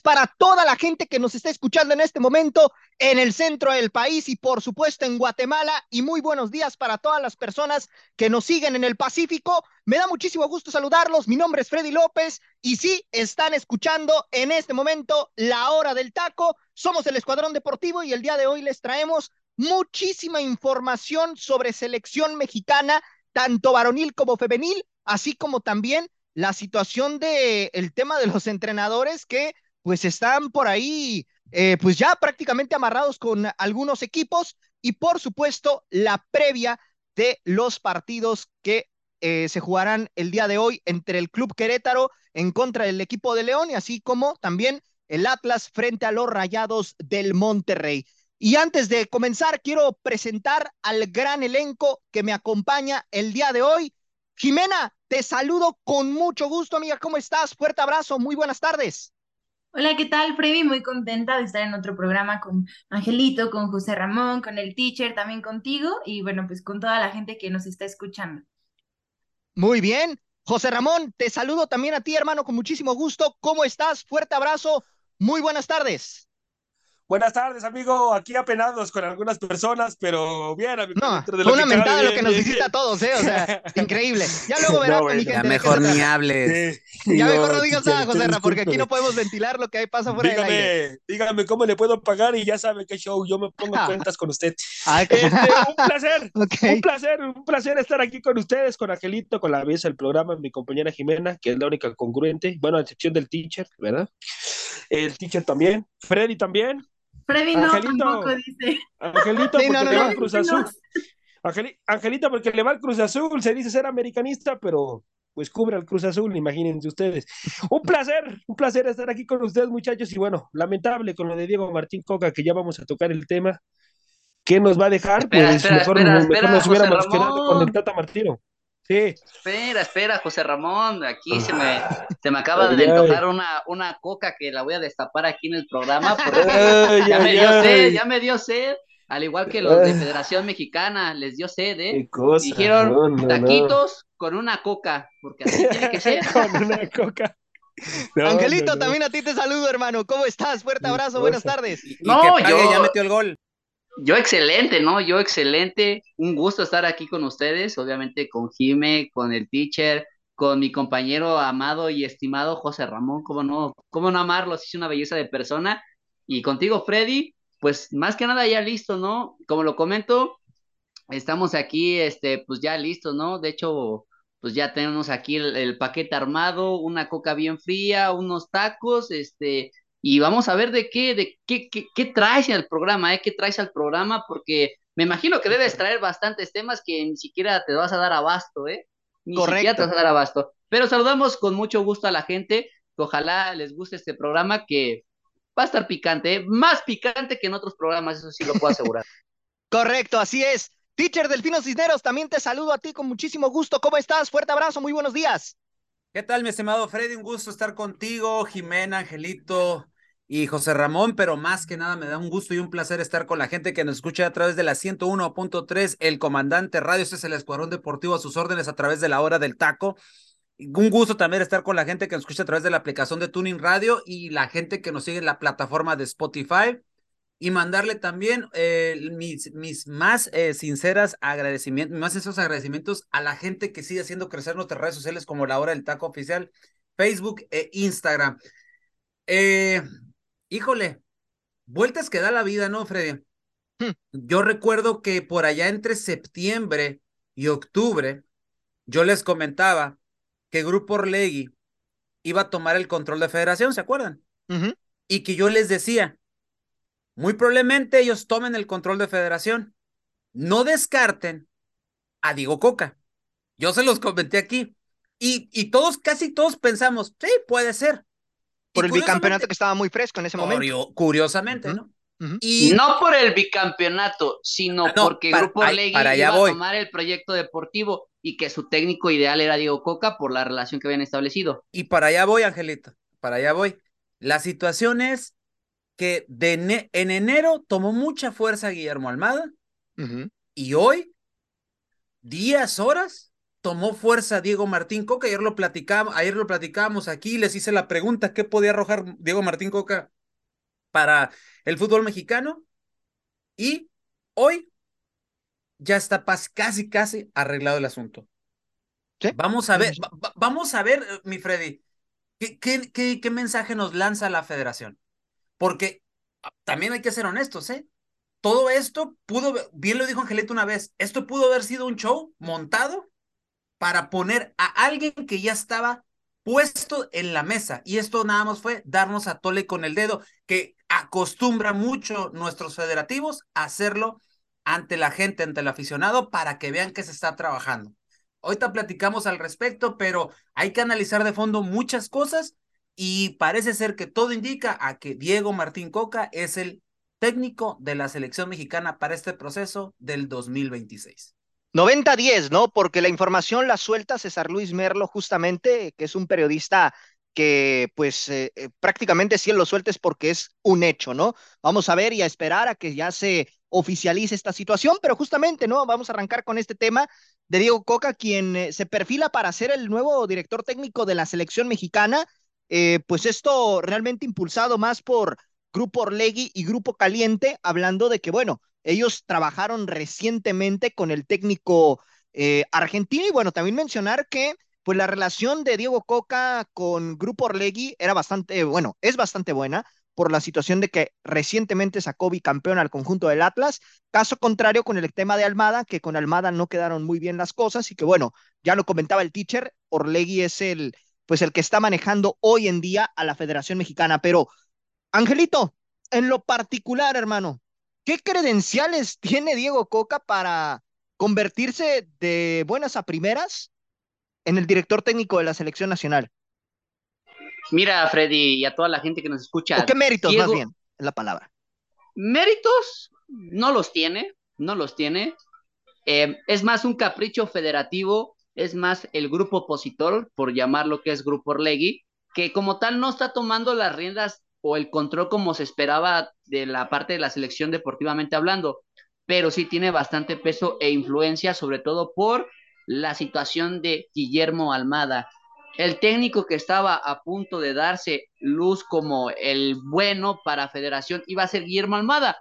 Para toda la gente que nos está escuchando en este momento en el centro del país y por supuesto en Guatemala y muy buenos días para todas las personas que nos siguen en el Pacífico. Me da muchísimo gusto saludarlos. Mi nombre es Freddy López y sí, están escuchando en este momento la hora del taco. Somos el Escuadrón Deportivo y el día de hoy les traemos muchísima información sobre selección mexicana, tanto varonil como femenil, así como también la situación de el tema de los entrenadores que pues están por ahí eh, pues ya prácticamente amarrados con algunos equipos y por supuesto la previa de los partidos que eh, se jugarán el día de hoy entre el Club Querétaro en contra del equipo de León y así como también el Atlas frente a los Rayados del Monterrey. Y antes de comenzar, quiero presentar al gran elenco que me acompaña el día de hoy. Jimena, te saludo con mucho gusto, amiga. ¿Cómo estás? Fuerte abrazo, muy buenas tardes. Hola, ¿qué tal, Freddy? Muy contenta de estar en otro programa con Angelito, con José Ramón, con el teacher, también contigo y bueno, pues con toda la gente que nos está escuchando. Muy bien. José Ramón, te saludo también a ti, hermano, con muchísimo gusto. ¿Cómo estás? Fuerte abrazo. Muy buenas tardes. Buenas tardes, amigo. Aquí apenados con algunas personas, pero bien, amigo. No, fue una mentada lo que nos visita a todos, ¿eh? O sea, increíble. Ya luego verás no, mi gente. Ya mejor ni hables. ya mejor no digas nada, José porque aquí no podemos ventilar lo que hay pasa fuera dígame, del aire. Dígame cómo le puedo pagar y ya sabe qué show. Yo me pongo cuentas con usted. Este, un placer, un placer, un placer estar aquí con ustedes, con Angelito, con la mesa del programa, mi compañera Jimena, que es la única congruente. Bueno, a excepción del teacher, ¿verdad? El teacher también. Freddy también. Freddy no, tampoco dice. Angelito, porque le va al Cruz Azul. Angelito, porque le va al Cruz Azul, se dice ser americanista, pero pues cubre al Cruz Azul, imagínense ustedes. Un placer, un placer estar aquí con ustedes, muchachos. Y bueno, lamentable con lo de Diego Martín Coca, que ya vamos a tocar el tema. ¿Qué nos va a dejar? pues mejor, mejor nos hubiéramos quedado con el Tata Martino. Sí. Espera, espera, José Ramón, aquí se me, se me acaba de antojar una, una coca que la voy a destapar aquí en el programa porque ya me dio sed, ya me dio sed, al igual que los de Federación Mexicana, les dio sed, ¿eh? Dijeron taquitos con una coca, porque así tiene que ser. con una coca. Angelito, también a ti te saludo, hermano. ¿Cómo estás? Fuerte abrazo, buenas tardes. no, yo ya metió el gol. Yo excelente, ¿no? Yo excelente. Un gusto estar aquí con ustedes, obviamente con Jime, con el teacher, con mi compañero amado y estimado José Ramón, cómo no, cómo no amarlo, es una belleza de persona. Y contigo, Freddy, pues más que nada ya listo, ¿no? Como lo comento, estamos aquí, este, pues ya listos, ¿no? De hecho, pues ya tenemos aquí el paquete armado, una coca bien fría, unos tacos, este, y vamos a ver de qué, de qué, qué, qué traes al programa, ¿eh? ¿Qué traes al programa? Porque me imagino que debes traer bastantes temas que ni siquiera te vas a dar abasto, ¿eh? Ni siquiera te vas a dar abasto. Pero saludamos con mucho gusto a la gente, que ojalá les guste este programa, que va a estar picante, ¿eh? más picante que en otros programas, eso sí lo puedo asegurar. Correcto, así es. Teacher Delfino Cisneros, también te saludo a ti con muchísimo gusto. ¿Cómo estás? Fuerte abrazo, muy buenos días. ¿Qué tal, mi estimado Freddy? Un gusto estar contigo, Jimena, Angelito, y José Ramón, pero más que nada me da un gusto y un placer estar con la gente que nos escucha a través de la 101.3, el comandante radio, este es el Escuadrón Deportivo a sus órdenes a través de la hora del taco. Un gusto también estar con la gente que nos escucha a través de la aplicación de Tuning Radio y la gente que nos sigue en la plataforma de Spotify y mandarle también eh, mis, mis más eh, sinceras agradecimientos, más esos agradecimientos a la gente que sigue haciendo crecer nuestras redes sociales como la hora del taco oficial, Facebook e Instagram. Eh, híjole, vueltas que da la vida, ¿no, Freddy? Hmm. Yo recuerdo que por allá entre septiembre y octubre, yo les comentaba que Grupo Orlegui iba a tomar el control de federación, ¿se acuerdan? Y que yo les decía, muy probablemente ellos tomen el control de federación. No descarten a Diego Coca. Yo se los comenté aquí. Y, y todos, casi todos pensamos, sí, puede ser. Por el bicampeonato que estaba muy fresco en ese momento. Curiosamente, ¿no? y... No por el bicampeonato, sino porque el Grupo Legui iba a tomar el proyecto deportivo y que su técnico ideal era Diego Coca por la relación que habían establecido. Y para allá voy, Angelito, para allá voy. La situación es que de en enero tomó mucha fuerza Guillermo Almada y hoy, días, horas, tomó fuerza Diego Martín Coca. Ayer lo platicamos, ayer lo platicábamos aquí, les hice la pregunta, ¿qué podía arrojar Diego Martín Coca para el fútbol mexicano? Y hoy ya está casi, casi arreglado el asunto. Vamos a ver, vamos a ver, mi Freddy, ¿qué, qué, qué mensaje nos lanza la federación? Porque también hay que ser honestos, ¿eh? Todo esto pudo, bien lo dijo Angelito una vez, esto pudo haber sido un show montado para poner a alguien que ya estaba puesto en la mesa. Y esto nada más fue darnos a tole con el dedo, que acostumbra mucho nuestros federativos a hacerlo ante la gente, ante el aficionado, para que vean que se está trabajando. Ahorita platicamos al respecto, pero hay que analizar de fondo muchas cosas y parece ser que todo indica a que Diego Martín Coca es el técnico de la selección mexicana para este proceso del 2026. 90-10, ¿no? Porque la información la suelta César Luis Merlo, justamente, que es un periodista que pues eh, eh, prácticamente si él lo suelta es porque es un hecho, ¿no? Vamos a ver y a esperar a que ya se oficialice esta situación, pero justamente, ¿no? Vamos a arrancar con este tema de Diego Coca, quien eh, se perfila para ser el nuevo director técnico de la selección mexicana eh, pues esto realmente impulsado más por Grupo Orlegui y Grupo Caliente, hablando de que, bueno, ellos trabajaron recientemente con el técnico eh, argentino. Y bueno, también mencionar que pues la relación de Diego Coca con Grupo Orlegui era bastante, bueno, es bastante buena por la situación de que recientemente sacó bicampeón al conjunto del Atlas, caso contrario con el tema de Almada, que con Almada no quedaron muy bien las cosas y que bueno, ya lo comentaba el teacher, Orlegui es el pues el que está manejando hoy en día a la Federación Mexicana. Pero, Angelito, en lo particular, hermano, ¿qué credenciales tiene Diego Coca para convertirse de buenas a primeras en el director técnico de la selección nacional? Mira, Freddy, y a toda la gente que nos escucha. qué méritos, más bien, es la palabra? Méritos no los tiene, no los tiene. Eh, es más un capricho federativo es más el grupo opositor, por llamarlo que es Grupo Orlegui, que como tal no está tomando las riendas o el control como se esperaba de la parte de la selección deportivamente hablando, pero sí tiene bastante peso e influencia, sobre todo por la situación de Guillermo Almada. El técnico que estaba a punto de darse luz como el bueno para Federación iba a ser Guillermo Almada,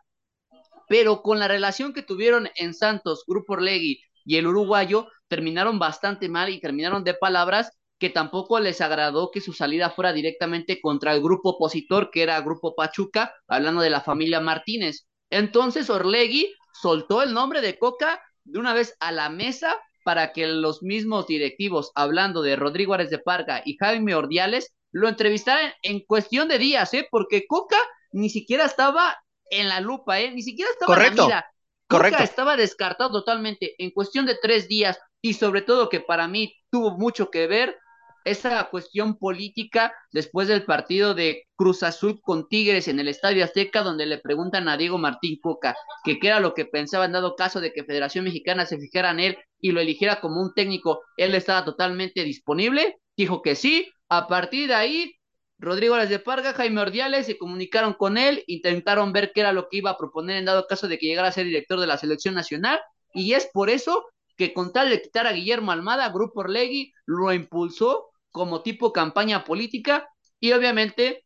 pero con la relación que tuvieron en Santos, Grupo Orlegui y el uruguayo, terminaron bastante mal y terminaron de palabras que tampoco les agradó que su salida fuera directamente contra el grupo opositor, que era Grupo Pachuca, hablando de la familia Martínez. Entonces Orlegui soltó el nombre de Coca de una vez a la mesa para que los mismos directivos, hablando de Rodrigo Ares de Parga y Jaime Ordiales, lo entrevistaran en cuestión de días, ¿eh? Porque Coca ni siquiera estaba en la lupa, ¿eh? Ni siquiera estaba en la mira. Correcto. Estaba descartado totalmente. En cuestión de tres días y sobre todo que para mí tuvo mucho que ver esa cuestión política después del partido de Cruz Azul con Tigres en el Estadio Azteca, donde le preguntan a Diego Martín Coca que qué era lo que pensaba en dado caso de que Federación Mexicana se fijara en él y lo eligiera como un técnico, él estaba totalmente disponible, dijo que sí, a partir de ahí Rodrigo Las de Parga, Jaime Ordiales se comunicaron con él, intentaron ver qué era lo que iba a proponer en dado caso de que llegara a ser director de la selección nacional, y es por eso que con tal de quitar a Guillermo Almada, Grupo Orlegui lo impulsó como tipo campaña política y obviamente,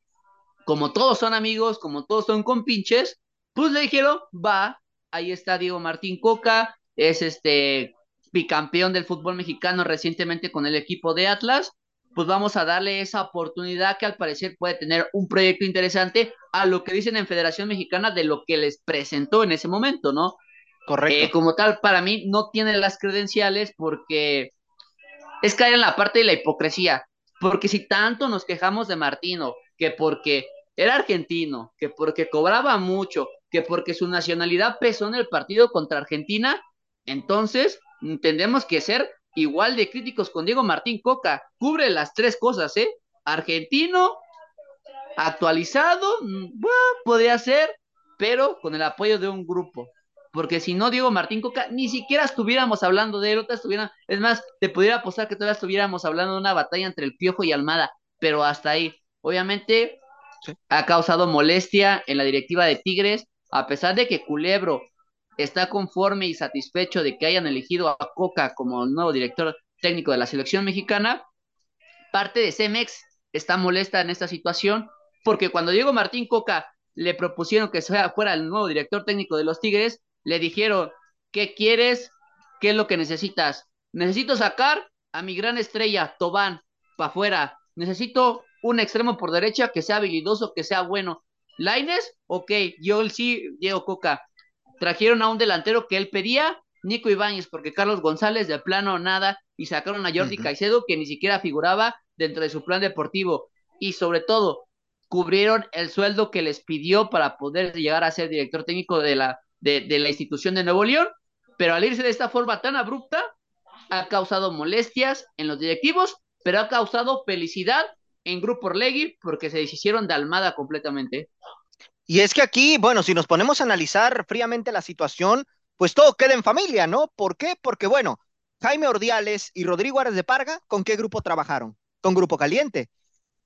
como todos son amigos, como todos son compinches, pues le dijeron, va, ahí está Diego Martín Coca, es este bicampeón del fútbol mexicano recientemente con el equipo de Atlas, pues vamos a darle esa oportunidad que al parecer puede tener un proyecto interesante a lo que dicen en Federación Mexicana de lo que les presentó en ese momento, ¿no? Correcto. Eh, como tal, para mí no tiene las credenciales porque es caer en la parte de la hipocresía. Porque si tanto nos quejamos de Martino, que porque era argentino, que porque cobraba mucho, que porque su nacionalidad pesó en el partido contra Argentina, entonces tendremos que ser igual de críticos con Diego Martín Coca. Cubre las tres cosas, ¿eh? Argentino, actualizado, mm, podría ser, pero con el apoyo de un grupo. Porque si no, Diego Martín Coca, ni siquiera estuviéramos hablando de él, estuviera, es más, te pudiera apostar que todavía estuviéramos hablando de una batalla entre el Piojo y Almada, pero hasta ahí. Obviamente, ha causado molestia en la directiva de Tigres, a pesar de que Culebro está conforme y satisfecho de que hayan elegido a Coca como nuevo director técnico de la selección mexicana, parte de Cemex está molesta en esta situación porque cuando Diego Martín Coca le propusieron que fuera el nuevo director técnico de los Tigres, le dijeron, ¿qué quieres? ¿Qué es lo que necesitas? Necesito sacar a mi gran estrella, Tobán, para afuera. Necesito un extremo por derecha que sea habilidoso, que sea bueno. ¿Laines? Ok, yo sí, Diego Coca. Trajeron a un delantero que él pedía, Nico Ibáñez, porque Carlos González de plano nada, y sacaron a Jordi Caicedo, que ni siquiera figuraba dentro de su plan deportivo. Y sobre todo, cubrieron el sueldo que les pidió para poder llegar a ser director técnico de la, de, de la institución de Nuevo León, pero al irse de esta forma tan abrupta, ha causado molestias en los directivos, pero ha causado felicidad en Grupo Orlegui porque se deshicieron de Almada completamente. Y es que aquí, bueno, si nos ponemos a analizar fríamente la situación, pues todo queda en familia, ¿no? ¿Por qué? Porque, bueno, Jaime Ordiales y Rodrigo Ares de Parga, ¿con qué grupo trabajaron? Con Grupo Caliente.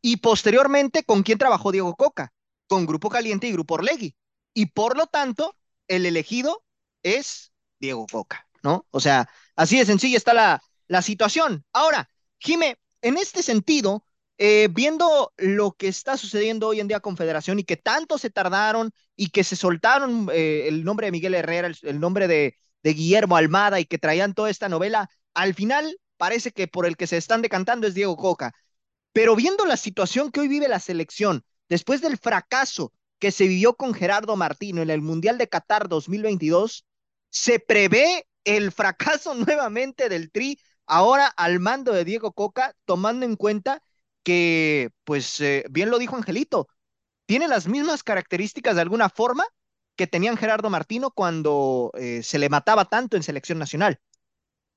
Y posteriormente, ¿con quién trabajó Diego Coca? Con Grupo Caliente y Grupo Orlegui. Y por lo tanto, el elegido es Diego Coca, ¿no? O sea, así de sencilla está la, la situación. Ahora, Jime, en este sentido, eh, viendo lo que está sucediendo hoy en día con Federación y que tanto se tardaron y que se soltaron eh, el nombre de Miguel Herrera, el, nombre de, de, Guillermo Almada y que traían toda esta novela, al final parece que por el que se están decantando es Diego Coca. Pero viendo la situación que hoy vive la selección, después del fracaso que se vivió con Gerardo Martino en el Mundial de Qatar 2022, se prevé el fracaso nuevamente del Tri ahora al mando de Diego Coca, tomando en cuenta que, pues eh, bien lo dijo Angelito, tiene las mismas características de alguna forma que tenían Gerardo Martino cuando eh, se le mataba tanto en selección nacional.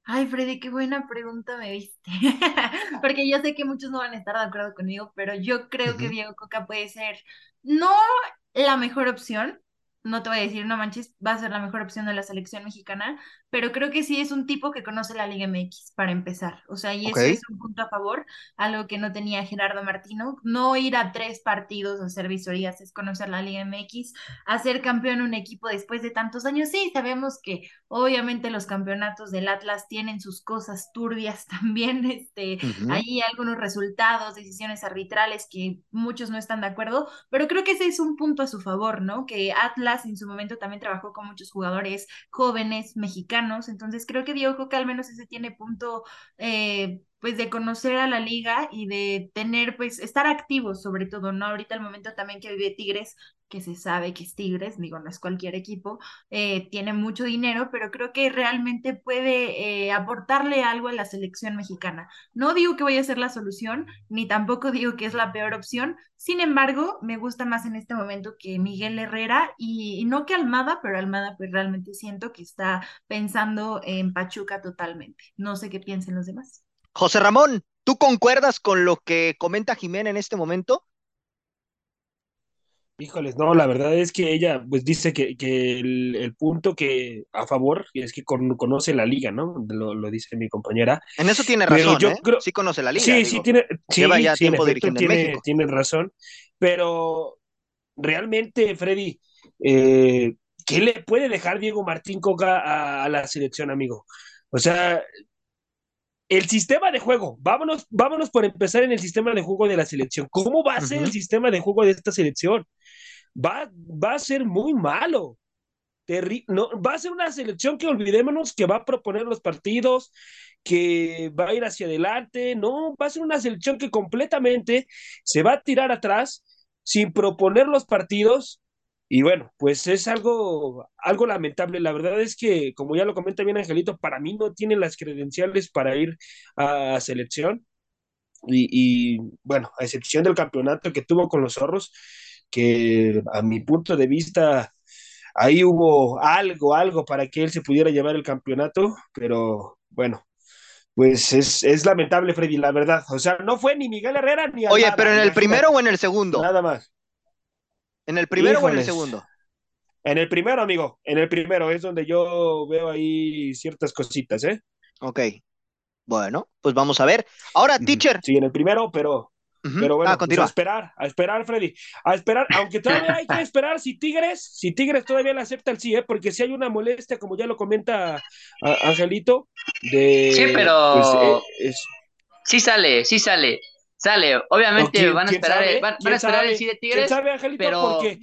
Ay, Freddy, qué buena pregunta me viste. Porque yo sé que muchos no van a estar de acuerdo conmigo, pero yo creo que Diego Coca puede ser no la mejor opción, no te voy a decir, no manches, va a ser la mejor opción de la selección mexicana, pero creo que sí es un tipo que conoce la Liga MX para empezar. O sea, y eso es un punto a favor, algo que no tenía Gerardo Martino. No ir a tres partidos a hacer visorías es conocer la Liga MX, hacer campeón un equipo después de tantos años. Sí, sabemos que obviamente los campeonatos del Atlas tienen sus cosas turbias también. Este, Hay algunos resultados, decisiones arbitrales que muchos no están de acuerdo, pero creo que ese es un punto a su favor, ¿no? Que Atlas en su momento también trabajó con muchos jugadores jóvenes mexicanos, entonces creo que Diego Coca al menos ese tiene punto eh, pues de conocer a la liga y de tener pues estar activos sobre todo, ¿no? Ahorita el momento también que vive Tigres que se sabe que es Tigres, digo, no es cualquier equipo, eh, tiene mucho dinero, pero creo que realmente puede eh, aportarle algo a la selección mexicana. No digo que vaya a ser la solución, ni tampoco digo que es la peor opción, sin embargo, me gusta más en este momento que Miguel Herrera y, y no que Almada, pero Almada pues realmente siento que está pensando en Pachuca totalmente. No sé qué piensen los demás. José Ramón, ¿tú concuerdas con lo que comenta Jimena en este momento? Híjoles, no, la verdad es que ella pues dice que, que el, punto que a favor es que conoce la liga, ¿no? Lo, dice mi compañera. En eso tiene razón, yo ¿eh? Sí conoce la liga. Sí, sí tiene, lleva ya tiempo dirigiendo tiene, México. Tiene razón, pero realmente, Freddy, eh, ¿qué le puede dejar Diego Martín Coca a, a la selección, amigo? O sea, el sistema de juego, vámonos, vámonos por empezar en el sistema de juego de la selección. ¿Cómo va a ser el sistema de juego de esta selección? Va, va a ser muy malo. no, va a ser una selección que olvidémonos que va a proponer los partidos, que va a ir hacia adelante. No, va a ser una selección que completamente se va a tirar atrás sin proponer los partidos y bueno, pues es algo, algo lamentable. La verdad es que, como ya lo comenta bien Angelito, para mí no tiene las credenciales para ir a selección. Y, bueno, a excepción del campeonato que tuvo con los zorros, que a mi punto de vista ahí hubo algo, algo para que él se pudiera llevar el campeonato, pero bueno, pues es, es lamentable, Freddy, la verdad. O sea, no fue ni Miguel Herrera ni Oye, pero en el primero o en el segundo? Nada más. ¿En el primero o en el segundo? En el primero, amigo, en el primero es donde yo veo ahí ciertas cositas, ¿eh? Ok. Bueno, pues vamos a ver. Ahora, teacher. Sí, en el primero, pero pero bueno, ah, pues a esperar, a esperar, Freddy, a esperar, aunque todavía hay que esperar si Tigres, si Tigres todavía le acepta el sí, ¿eh? porque si hay una molestia, como ya lo comenta Angelito, de... Sí, pero... Pues, sí sale, sí sale, sale, obviamente van a esperar, van, a esperar el sí de Tigres, sabe, Angelito? Porque...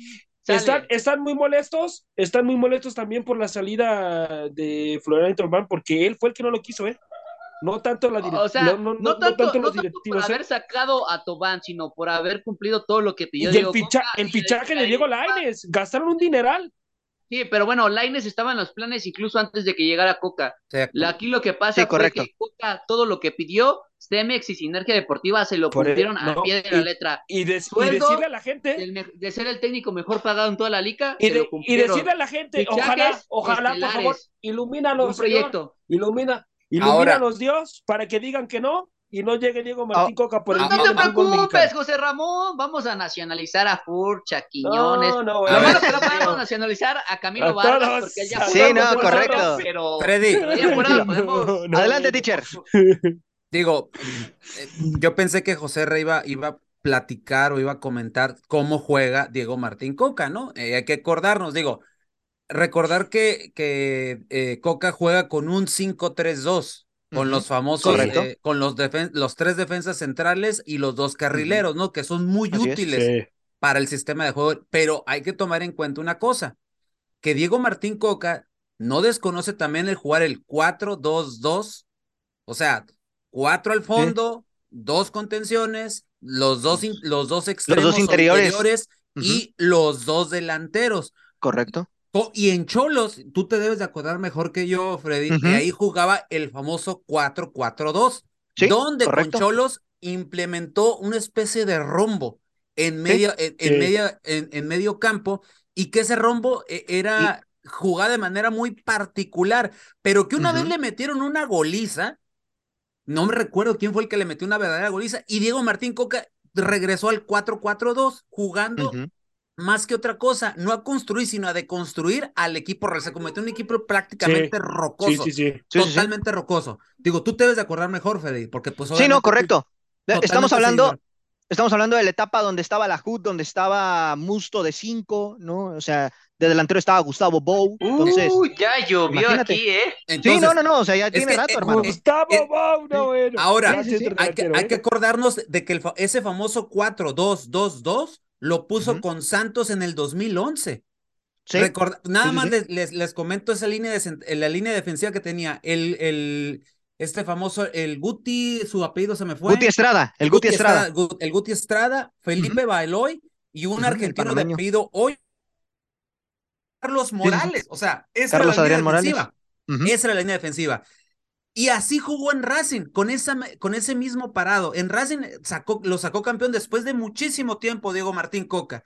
Están, están, muy molestos, están muy molestos también por la salida de Florian Torban, porque él fue el que no lo quiso, ¿eh? No tanto la o sea, no, no, tanto, los directivos. por ¿eh? haber sacado a Tobán, sino por haber cumplido todo lo que pidió. Y el, el fichaje de Diego Laines, gastaron un dineral. Sí, pero bueno, Laines estaba en los planes incluso antes de que llegara Coca. Aquí lo que pasa fue que Coca, todo lo que pidió, Cemex y Sinergia Deportiva se lo pusieron a pie de la letra. Y, decirle a la gente. de ser el técnico mejor pagado en toda la liga. Y, decirle a la gente, ojalá, ojalá, por favor, ilumínanos. Un proyecto. ilumina, Ilumínanos Dios para que digan que no y no llegue Diego Martín ah, Coca por el No, no te preocupes, José Ramón. Vamos a nacionalizar a Furcha, Quiñones. No, no, Lo malo que no podemos nacionalizar a Camilo Vargas porque él ya Sí, no, correcto. pero Freddy. Adelante, teacher. Digo, eh, yo pensé que José Rey iba, iba a platicar o iba a comentar cómo juega Diego Martín Coca, ¿no? Eh, hay que acordarnos, digo, recordar que, que eh, Coca juega con un 5-3-2, con los famosos, eh, con los, los tres defensas centrales y los dos carrileros, ¿no? Que son muy útiles para el sistema de juego. Pero hay que tomar en cuenta una cosa, que Diego Martín Coca no desconoce también el jugar el 4-2-2, o sea, cuatro al fondo, dos contenciones, los dos, los dos extremos los dos interiores, y los dos delanteros. Correcto. Y en Cholos, tú te debes de acordar mejor que yo, Freddy, que ahí jugaba el famoso 4-4-2, donde con Cholos implementó una especie de rombo en, medio, en, en, medio campo y que ese rombo eh, era jugado de manera muy particular, pero que una vez le metieron una goliza, no me recuerdo quién fue el que le metió una verdadera goliza, y Diego Martín Coca regresó al 4-4-2 jugando más que otra cosa, no a construir, sino a deconstruir al equipo real. Se cometió un equipo prácticamente rocoso. Sí, sí, totalmente rocoso. Digo, tú te debes de acordar mejor, Fede, porque pues Sí, no, correcto. Estamos hablando, estamos hablando de la etapa donde estaba la HUD, donde estaba Musto de 5, ¿no? O sea, de delantero estaba Gustavo Bou. Entonces, Uy, ya llovió aquí, ¿eh? sí, no, no, no, o sea, ya tiene rato, hermano. Gustavo Bou, no, bueno. Ahora, hay, que, hay, que, acordarnos de que el, ese famoso 4-2-2-2 lo puso con Santos en el 2011. Sí. nada más Les, les, comento esa línea de la línea defensiva que tenía el, el este famoso el Guti, su apellido se me fue. Guti Estrada, el Guti, Estrada. el Guti Estrada, Felipe Bailoy y un argentino de apellido hoy Carlos Morales, o sea, esa era la línea defensiva. Esa era la línea defensiva. Y así jugó en Racing, con, esa, con ese mismo parado. En Racing sacó, lo sacó campeón después de muchísimo tiempo Diego Martín Coca.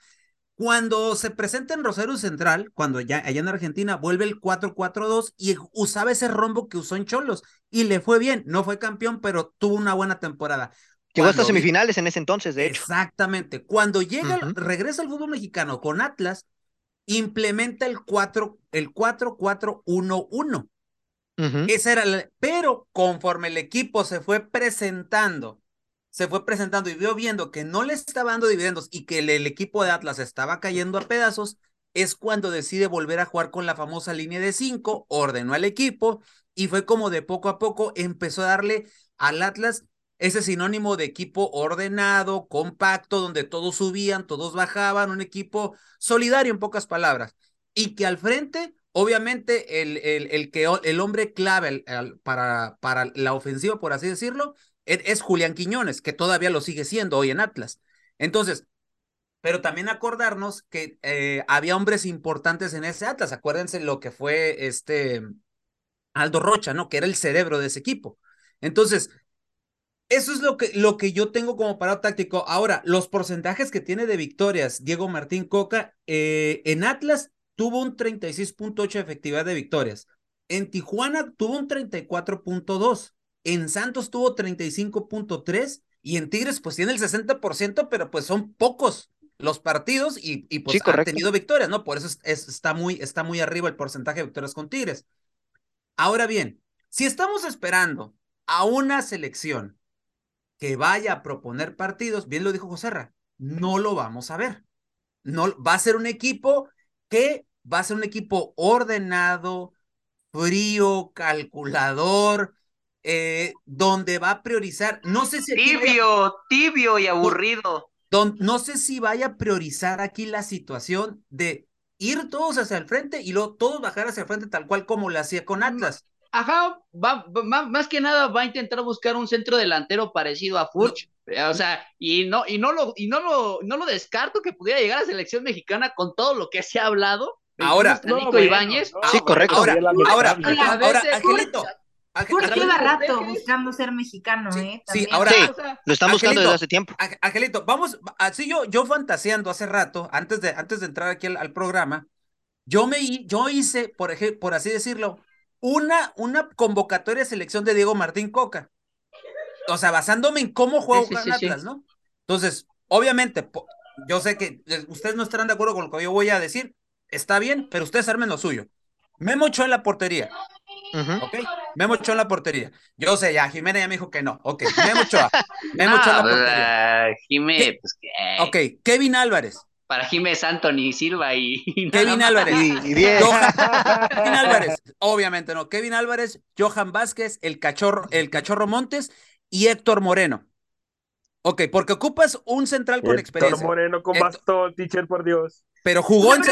Cuando se presenta en Rosario Central, cuando ya allá en Argentina vuelve el 4-4-2 y usaba ese rombo que usó en Cholos y le fue bien. No fue campeón, pero tuvo una buena temporada. Llegó hasta semifinales en ese entonces, de hecho. Exactamente. Cuando llega, regresa al fútbol mexicano con Atlas, implementa el 4, el 4-4-1-1 esa era la... Pero conforme el equipo se fue presentando, se fue presentando y vio viendo que no le estaba dando dividendos y que el, equipo de Atlas estaba cayendo a pedazos, es cuando decide volver a jugar con la famosa línea de cinco, ordenó al equipo y fue como de poco a poco empezó a darle al Atlas ese sinónimo de equipo ordenado, compacto, donde todos subían, todos bajaban, un equipo solidario en pocas palabras, y que al frente Obviamente, el, el, el, que, el hombre clave para, para la ofensiva, por así decirlo, es, es, Julián Quiñones, que todavía lo sigue siendo hoy en Atlas. Entonces, pero también acordarnos que eh, había hombres importantes en ese Atlas. Acuérdense lo que fue este Aldo Rocha, ¿no? Que era el cerebro de ese equipo. Entonces, eso es lo que, lo que yo tengo como parado táctico. Ahora, los porcentajes que tiene de victorias Diego Martín Coca eh, en Atlas tuvo un 36.8 de efectividad de victorias. En Tijuana tuvo un 34.2. En Santos tuvo 35.3 y en Tigres pues tiene el 60%, pero pues son pocos los partidos y, y pues ha tenido victorias, ¿no? Por eso está, muy, está muy arriba el porcentaje de victorias con Tigres. Ahora bien, si estamos esperando a una selección que vaya a proponer partidos, bien lo dijo Joserra, no lo vamos a ver. No, va a ser un equipo que va a ser un equipo ordenado, frío, calculador, eh, donde va a priorizar, no sé si... Tibio, tibio y aburrido. no sé si vaya a priorizar aquí la situación de ir todos hacia el frente y luego todos bajar hacia el frente tal cual como lo hacía con Atlas. Ajá, va, más que nada va a intentar buscar un centro delantero parecido a Furch. O sea, y no, y no lo, y no lo, no lo descarto que pudiera llegar a la selección mexicana con todo lo que se ha hablado. Ahora, Nico Ibáñez. sí, correcto. Ahora, ahora, ahora, Angelito, Furch lleva rato buscando ser mexicano, ¿eh? Sí, ahora lo están buscando desde hace tiempo. Angelito, vamos, así yo, yo fantaseando hace rato, antes de, antes de entrar aquí al, programa, yo me yo hice, por ejemplo, por así decirlo, una, una convocatoria de selección de Diego Martín Coca. O sea, basándome en cómo juega sí, Atlas, ¿no? Entonces, obviamente, yo sé que eh, ustedes no estarán de acuerdo con lo que yo voy a decir, está bien, pero ustedes armen lo suyo. Memo echó en la portería. ¿Ok? Memo echó en la portería. Yo sé, ya Jimena ya me dijo que no. Ok, Memo Ochoa. Memo en la portería. Jimé, pues que. Ok, Kevin Álvarez. Para Jiménez Anthony Silva y. Kevin Álvarez. Y, Kevin Álvarez. Obviamente no. Kevin Álvarez, Johan Vázquez, el cachorro, el cachorro Montes y Héctor Moreno. Ok, porque ocupas un central con experiencia. Héctor Moreno con bastón, teacher, por Dios. Pero jugó en.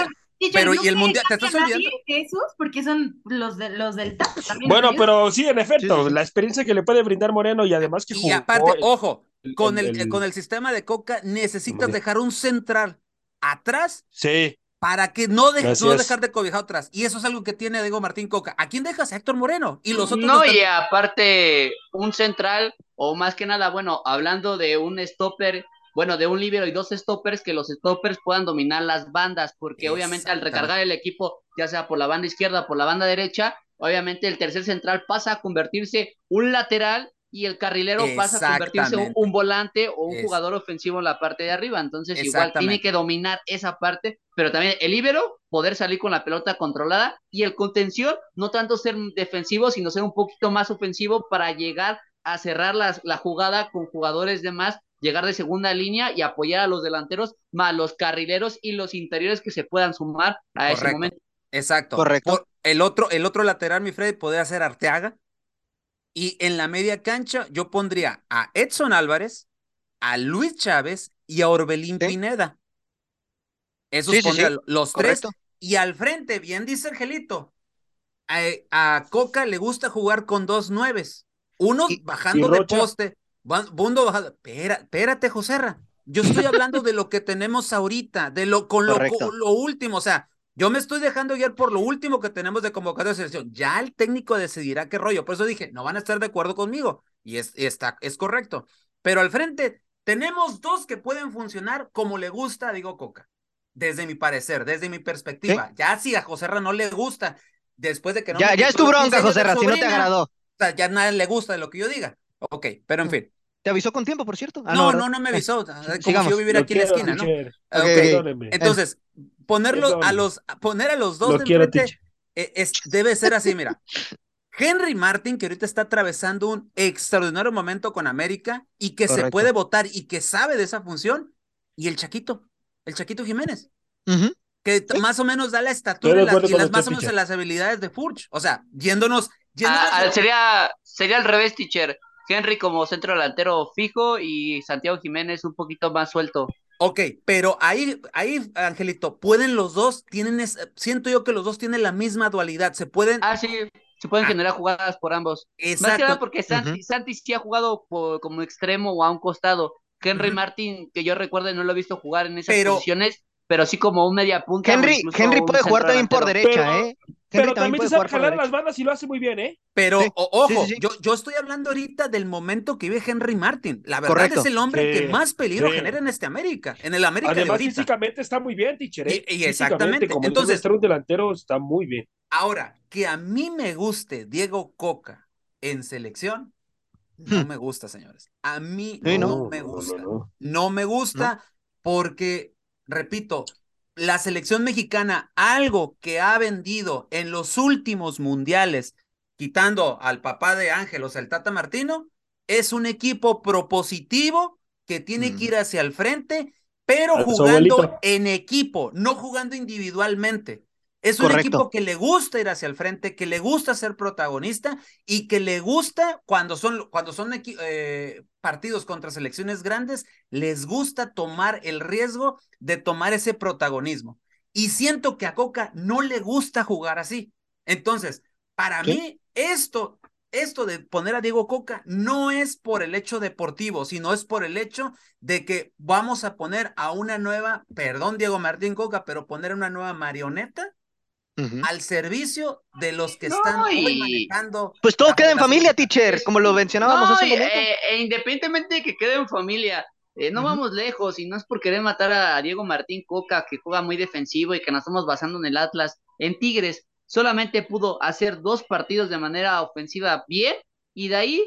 Pero, y el mundial, ¿te estás olvidando? Esos, porque son los, de, los del TAP también. Bueno, pero sí, en efecto, la experiencia que le puede brindar Moreno y además que jugó. Y aparte, ojo, con el, con el sistema de Coca necesitas dejar un central atrás. Sí. Para que no, de, no dejar de cobijar atrás. Y eso es algo que tiene Diego Martín Coca. ¿A quién dejas? A Héctor Moreno. Y los otros. No, y aparte, un central, o más que nada, bueno, hablando de un stopper bueno, de un libero y dos stoppers, que los stoppers puedan dominar las bandas, porque obviamente al recargar el equipo, ya sea por la banda izquierda o por la banda derecha, obviamente el tercer central pasa a convertirse un lateral y el carrilero pasa a convertirse un, volante o un jugador ofensivo en la parte de arriba. Entonces, igual tiene que dominar esa parte, pero también el libero poder salir con la pelota controlada y el contención, no tanto ser defensivo, sino ser un poquito más ofensivo para llegar a cerrar la jugada con jugadores de más llegar de segunda línea y apoyar a los delanteros, más los carrileros y los interiores que se puedan sumar a ese momento. Exacto. Correcto. el, otro, el otro lateral, mi Fred, podría ser Arteaga. Y en la media cancha yo pondría a Edson Álvarez, a Luis Chávez y a Orbelín Pineda. Esos pondría los tres. Y al frente, bien dice Angelito, a, Coca le gusta jugar con dos nueves. Uno bajando de poste Bundo bajado. Espera, espérate, Joserra. Yo estoy hablando de lo que tenemos ahorita, de lo con lo, lo, último. O sea, yo me estoy dejando guiar por lo último que tenemos de convocatoria de selección. Ya el técnico decidirá qué rollo. Por eso dije, no van a estar de acuerdo conmigo. Y es, está, es correcto. Pero al frente tenemos dos que pueden funcionar como le gusta a Diego Coca. Desde mi parecer, desde mi perspectiva. Ya si a Joserra no le gusta, después de que no. Ya, ya es tu bronca, Joserra, si no te agradó. O sea, ya nadie le gusta de lo que yo diga. Ok, pero en fin. ¿Te avisó con tiempo, por cierto? Ah, no, no, no, me avisó. Como si yo viviera aquí en la esquina, ¿no? Okay. Entonces, ponerlo a los, poner a los dos de frente e, es, debe ser así, mira. Henry Martin, que ahorita está atravesando un extraordinario momento con América y que se puede votar y que sabe de esa función, y el Chaquito, el Chaquito Jiménez, que más o menos da la estatura y las, más o menos las habilidades de Furch. O sea, yéndonos. Ah, sería, sería al revés, teacher. Henry como centro delantero fijo y Santiago Jiménez un poquito más suelto. Ok, pero ahí, ahí, Angelito, pueden los dos, tienen, siento yo que los dos tienen la misma dualidad, se pueden... Ah, sí, se pueden ah. generar jugadas por ambos. Exacto. Más que nada porque Santi, sí ha jugado como extremo o a un costado. Henry Martín, que yo recuerdo, no lo he visto jugar en esas posiciones, pero sí como un media punta. Henry, Henry puede jugar también por derecha, ¿eh? pero también, se sabe jalar las bandas y lo hace muy bien, ¿eh? Pero, ojo, yo, yo estoy hablando ahorita del momento que vive Henry Martin. La verdad es el hombre que más peligro genera en este América, en el América Además, físicamente está muy bien, teacher. ¿eh? Y, exactamente. Como Entonces, un delantero está muy bien. Ahora, que a mí me guste Diego Coca en selección, No hmm. me gusta, señores. A mí no, me gusta. No, me gusta porque, repito, la selección mexicana, algo que ha vendido en los últimos mundiales, quitando al papá de Ángelos, el Tata Martino, es un equipo propositivo que tiene que ir hacia el frente, pero jugando en equipo, no jugando individualmente. Es un equipo que le gusta ir hacia el frente, que le gusta ser protagonista y que le gusta cuando son, cuando son eh, partidos contra selecciones grandes, les gusta tomar el riesgo de tomar ese protagonismo. Y siento que a Coca no le gusta jugar así. Entonces, para mí, esto, esto de poner a Diego Coca no es por el hecho deportivo, sino es por el hecho de que vamos a poner a una nueva, perdón Diego Martín Coca, pero poner una nueva marioneta al servicio de los que están manejando. Pues todo queda en familia, teacher, como lo mencionábamos hace un momento. Eh, e independientemente de que quede en familia, eh, no vamos lejos y no es por querer matar a Diego Martín Coca, que juega muy defensivo y que nos estamos basando en el Atlas. En Tigres solamente pudo hacer dos partidos de manera ofensiva bien y de ahí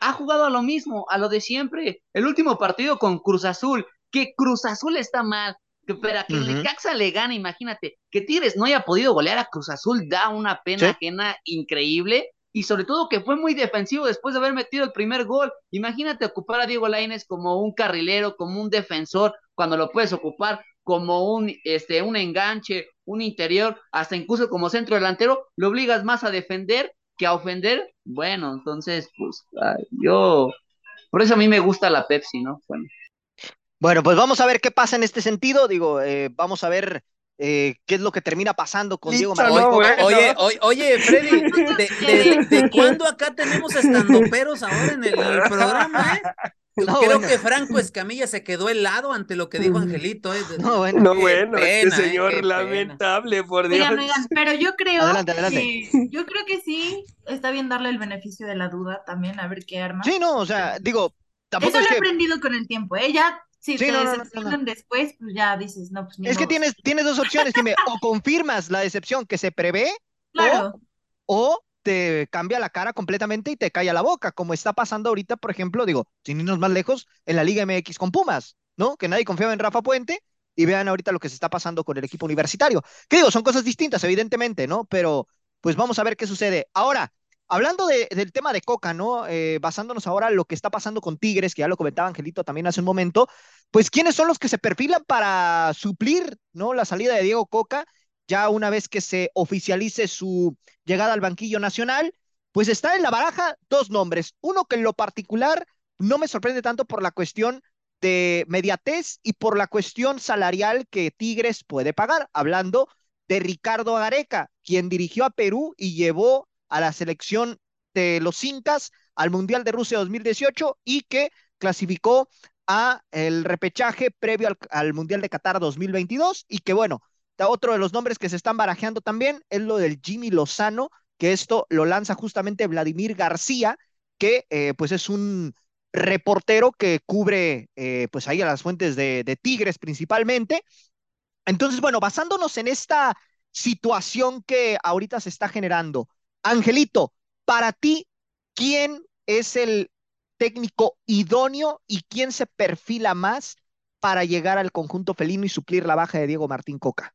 ha jugado a lo mismo, a lo de siempre. El último partido con Cruz Azul, que Cruz Azul está mal, que para que el Necaxa le gane, imagínate, que Tigres no haya podido golear a Cruz Azul da una pena ajena increíble y sobre todo que fue muy defensivo después de haber metido el primer gol. Imagínate ocupar a Diego Lainez como un carrilero, como un defensor, cuando lo puedes ocupar como un, este, un enganche, un interior, hasta incluso como centro delantero, lo obligas más a defender que a ofender. Bueno, entonces, pues yo, por eso a mí me gusta la Pepsi, ¿no? Bueno. Bueno, pues vamos a ver qué pasa en este sentido. Digo, eh, vamos a ver eh, qué es lo que termina pasando con Diego Martínez. oye, oye, oye, Freddy, ¿de, cuándo acá tenemos estandoperos ahora en el, programa? Eh? Creo que Franco Escamilla se quedó helado ante lo que dijo Angelito. ¿eh? No, bueno, no, bueno este señor lamentable, por Dios. pero yo creo que yo creo que sí está bien darle el beneficio de la duda también, a ver qué arma. Sí, no, o sea, digo, tampoco Eso lo he aprendido con el tiempo, ¿eh? Ya si te decepcionan después, pues ya dices, no, pues Es que tienes, tienes dos opciones, dime, o confirmas la decepción que se prevé, claro. o, te cambia la cara completamente y te calla la boca, como está pasando ahorita, por ejemplo, digo, sin irnos más lejos, en la Liga MX con Pumas, ¿no? Que nadie confiaba en Rafa Puente y vean ahorita lo que se está pasando con el equipo universitario. Que digo, son cosas distintas, evidentemente, ¿no? Pero pues vamos a ver qué sucede. Ahora, Hablando del tema de Coca, ¿no? Eh, basándonos ahora en lo que está pasando con Tigres, que ya lo comentaba Angelito también hace un momento, pues ¿quiénes son los que se perfilan para suplir, ¿no? La salida de Diego Coca, ya una vez que se oficialice su llegada al banquillo nacional, pues está en la baraja dos nombres. Uno que en lo particular no me sorprende tanto por la cuestión de mediatez y por la cuestión salarial que Tigres puede pagar, hablando de Ricardo Agareca, quien dirigió a Perú y llevó a la selección de los Incas al Mundial de Rusia 2018 y que clasificó a el repechaje previo al, Mundial de Qatar 2022 y que bueno, otro de los nombres que se están barajeando también es lo del Jimmy Lozano, que esto lo lanza justamente Vladimir García, que eh, pues es un reportero que cubre eh, pues ahí a las fuentes de, de Tigres principalmente. Entonces, bueno, basándonos en esta situación que ahorita se está generando, Angelito, para ti, ¿quién es el técnico idóneo y quién se perfila más para llegar al conjunto felino y suplir la baja de Diego Martín Coca?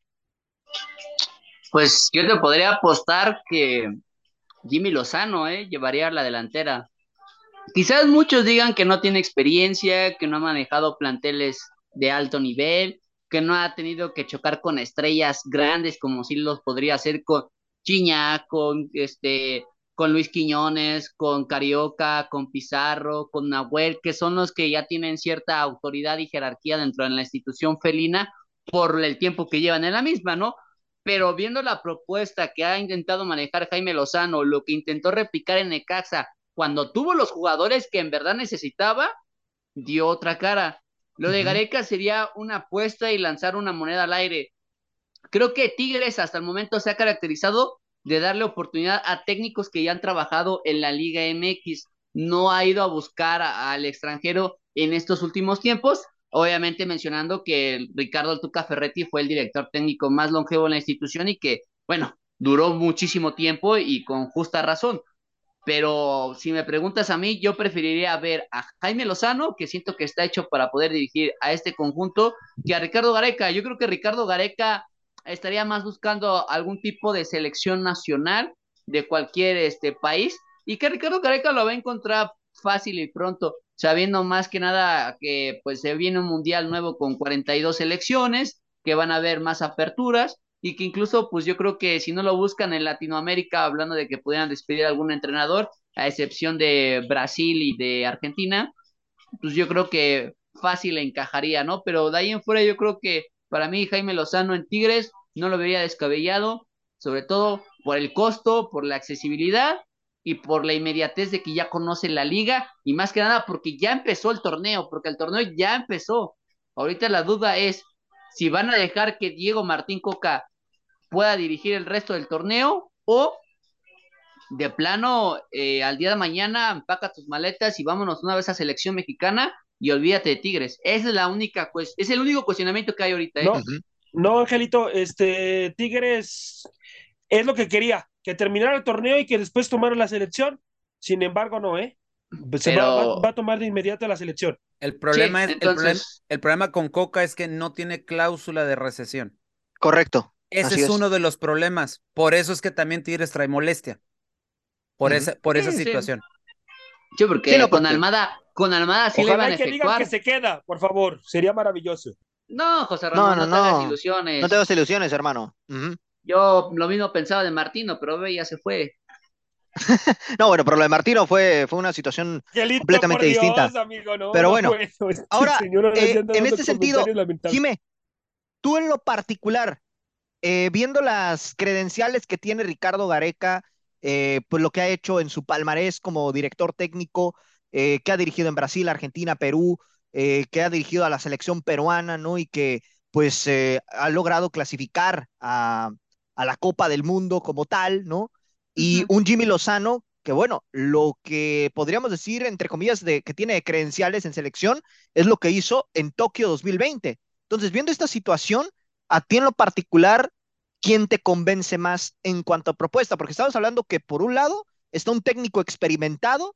Pues yo te podría apostar que Jimmy Lozano ¿eh? llevaría la delantera. Quizás muchos digan que no tiene experiencia, que no ha manejado planteles de alto nivel, que no ha tenido que chocar con estrellas grandes como si los podría hacer con, Chiña, con este, con Luis Quiñones, con Carioca, con Pizarro, con Nahuel, que son los que ya tienen cierta autoridad y jerarquía dentro de la institución felina por el tiempo que llevan en la misma, ¿no? Pero viendo la propuesta que ha intentado manejar Jaime Lozano, lo que intentó replicar en Necaxa, cuando tuvo los jugadores que en verdad necesitaba, dio otra cara. Lo de Gareca sería una apuesta y lanzar una moneda al aire. Creo que Tigres hasta el momento se ha caracterizado de darle oportunidad a técnicos que ya han trabajado en la Liga MX. No ha ido a buscar al extranjero en estos últimos tiempos, obviamente mencionando que Ricardo Altuca Ferretti fue el director técnico más longevo en la institución y que, bueno, duró muchísimo tiempo y con justa razón. pero si me preguntas a mí, yo preferiría ver a Jaime Lozano, que siento que está hecho para poder dirigir a este conjunto, que a Ricardo Gareca. Yo creo que Ricardo Gareca estaría más buscando algún tipo de selección nacional de cualquier este, país y que Ricardo Gareca lo va a encontrar fácil y pronto, sabiendo más que nada que pues se viene un mundial nuevo con 42 selecciones, que van a haber más aperturas y que incluso pues yo creo que si no lo buscan en Latinoamérica, hablando de que pudieran despedir algún entrenador, a excepción de Brasil y de Argentina, pues yo creo que fácil encajaría, ¿no? Pero de ahí en fuera yo creo que para mí Jaime Lozano en Tigres no lo vería descabellado, sobre todo por el costo, por la accesibilidad y por la inmediatez de que ya conoce la liga y más que nada porque ya empezó el torneo, porque el torneo ya empezó. Ahorita la duda es si van a dejar que Diego Martín Coca pueda dirigir el resto del torneo o de plano eh, al día de mañana empaca tus maletas y vámonos una vez a selección mexicana y olvídate de Tigres. Esa es la única es el único cuestionamiento que hay ahorita. ¿eh? No, Angelito, este Tigres es lo que quería, que terminara el torneo y que después tomara la selección. Sin embargo, no, ¿eh? Se va, a tomar de inmediato la selección. El problema, es, el, problema, con Coca es que no tiene cláusula de recesión. Correcto. Ese es, uno de los problemas. Por eso es que también Tigres trae molestia. Por, esa, por esa situación. Sí, porque, con Almada, con Almada sí le van a efectuar. que digan que se queda, por favor. Sería maravilloso. No, José Ramón, no, no, no, ilusiones. No tengo ilusiones, hermano. Yo lo mismo pensaba de Martino, pero ve, ya se fue. no, bueno, pero lo de Martino fue, fue una situación completamente distinta. pero bueno, ahora, eh, en este sentido, Jimé, tú en lo particular, eh, viendo las credenciales que tiene Ricardo Gareca, eh, pues lo que ha hecho en su palmarés como director técnico, que ha dirigido en Brasil, Argentina, Perú, que ha dirigido a la selección peruana, ¿no? Y que pues ha logrado clasificar a, a la Copa del Mundo como tal, ¿no? y un Jimmy Lozano que bueno, lo que podríamos decir, entre comillas, de que tiene credenciales en selección, es lo que hizo en Tokio 2020. Entonces, viendo esta situación, a ti en lo particular, ¿quién te convence más en cuanto a propuesta? Porque estamos hablando que por un lado está un técnico experimentado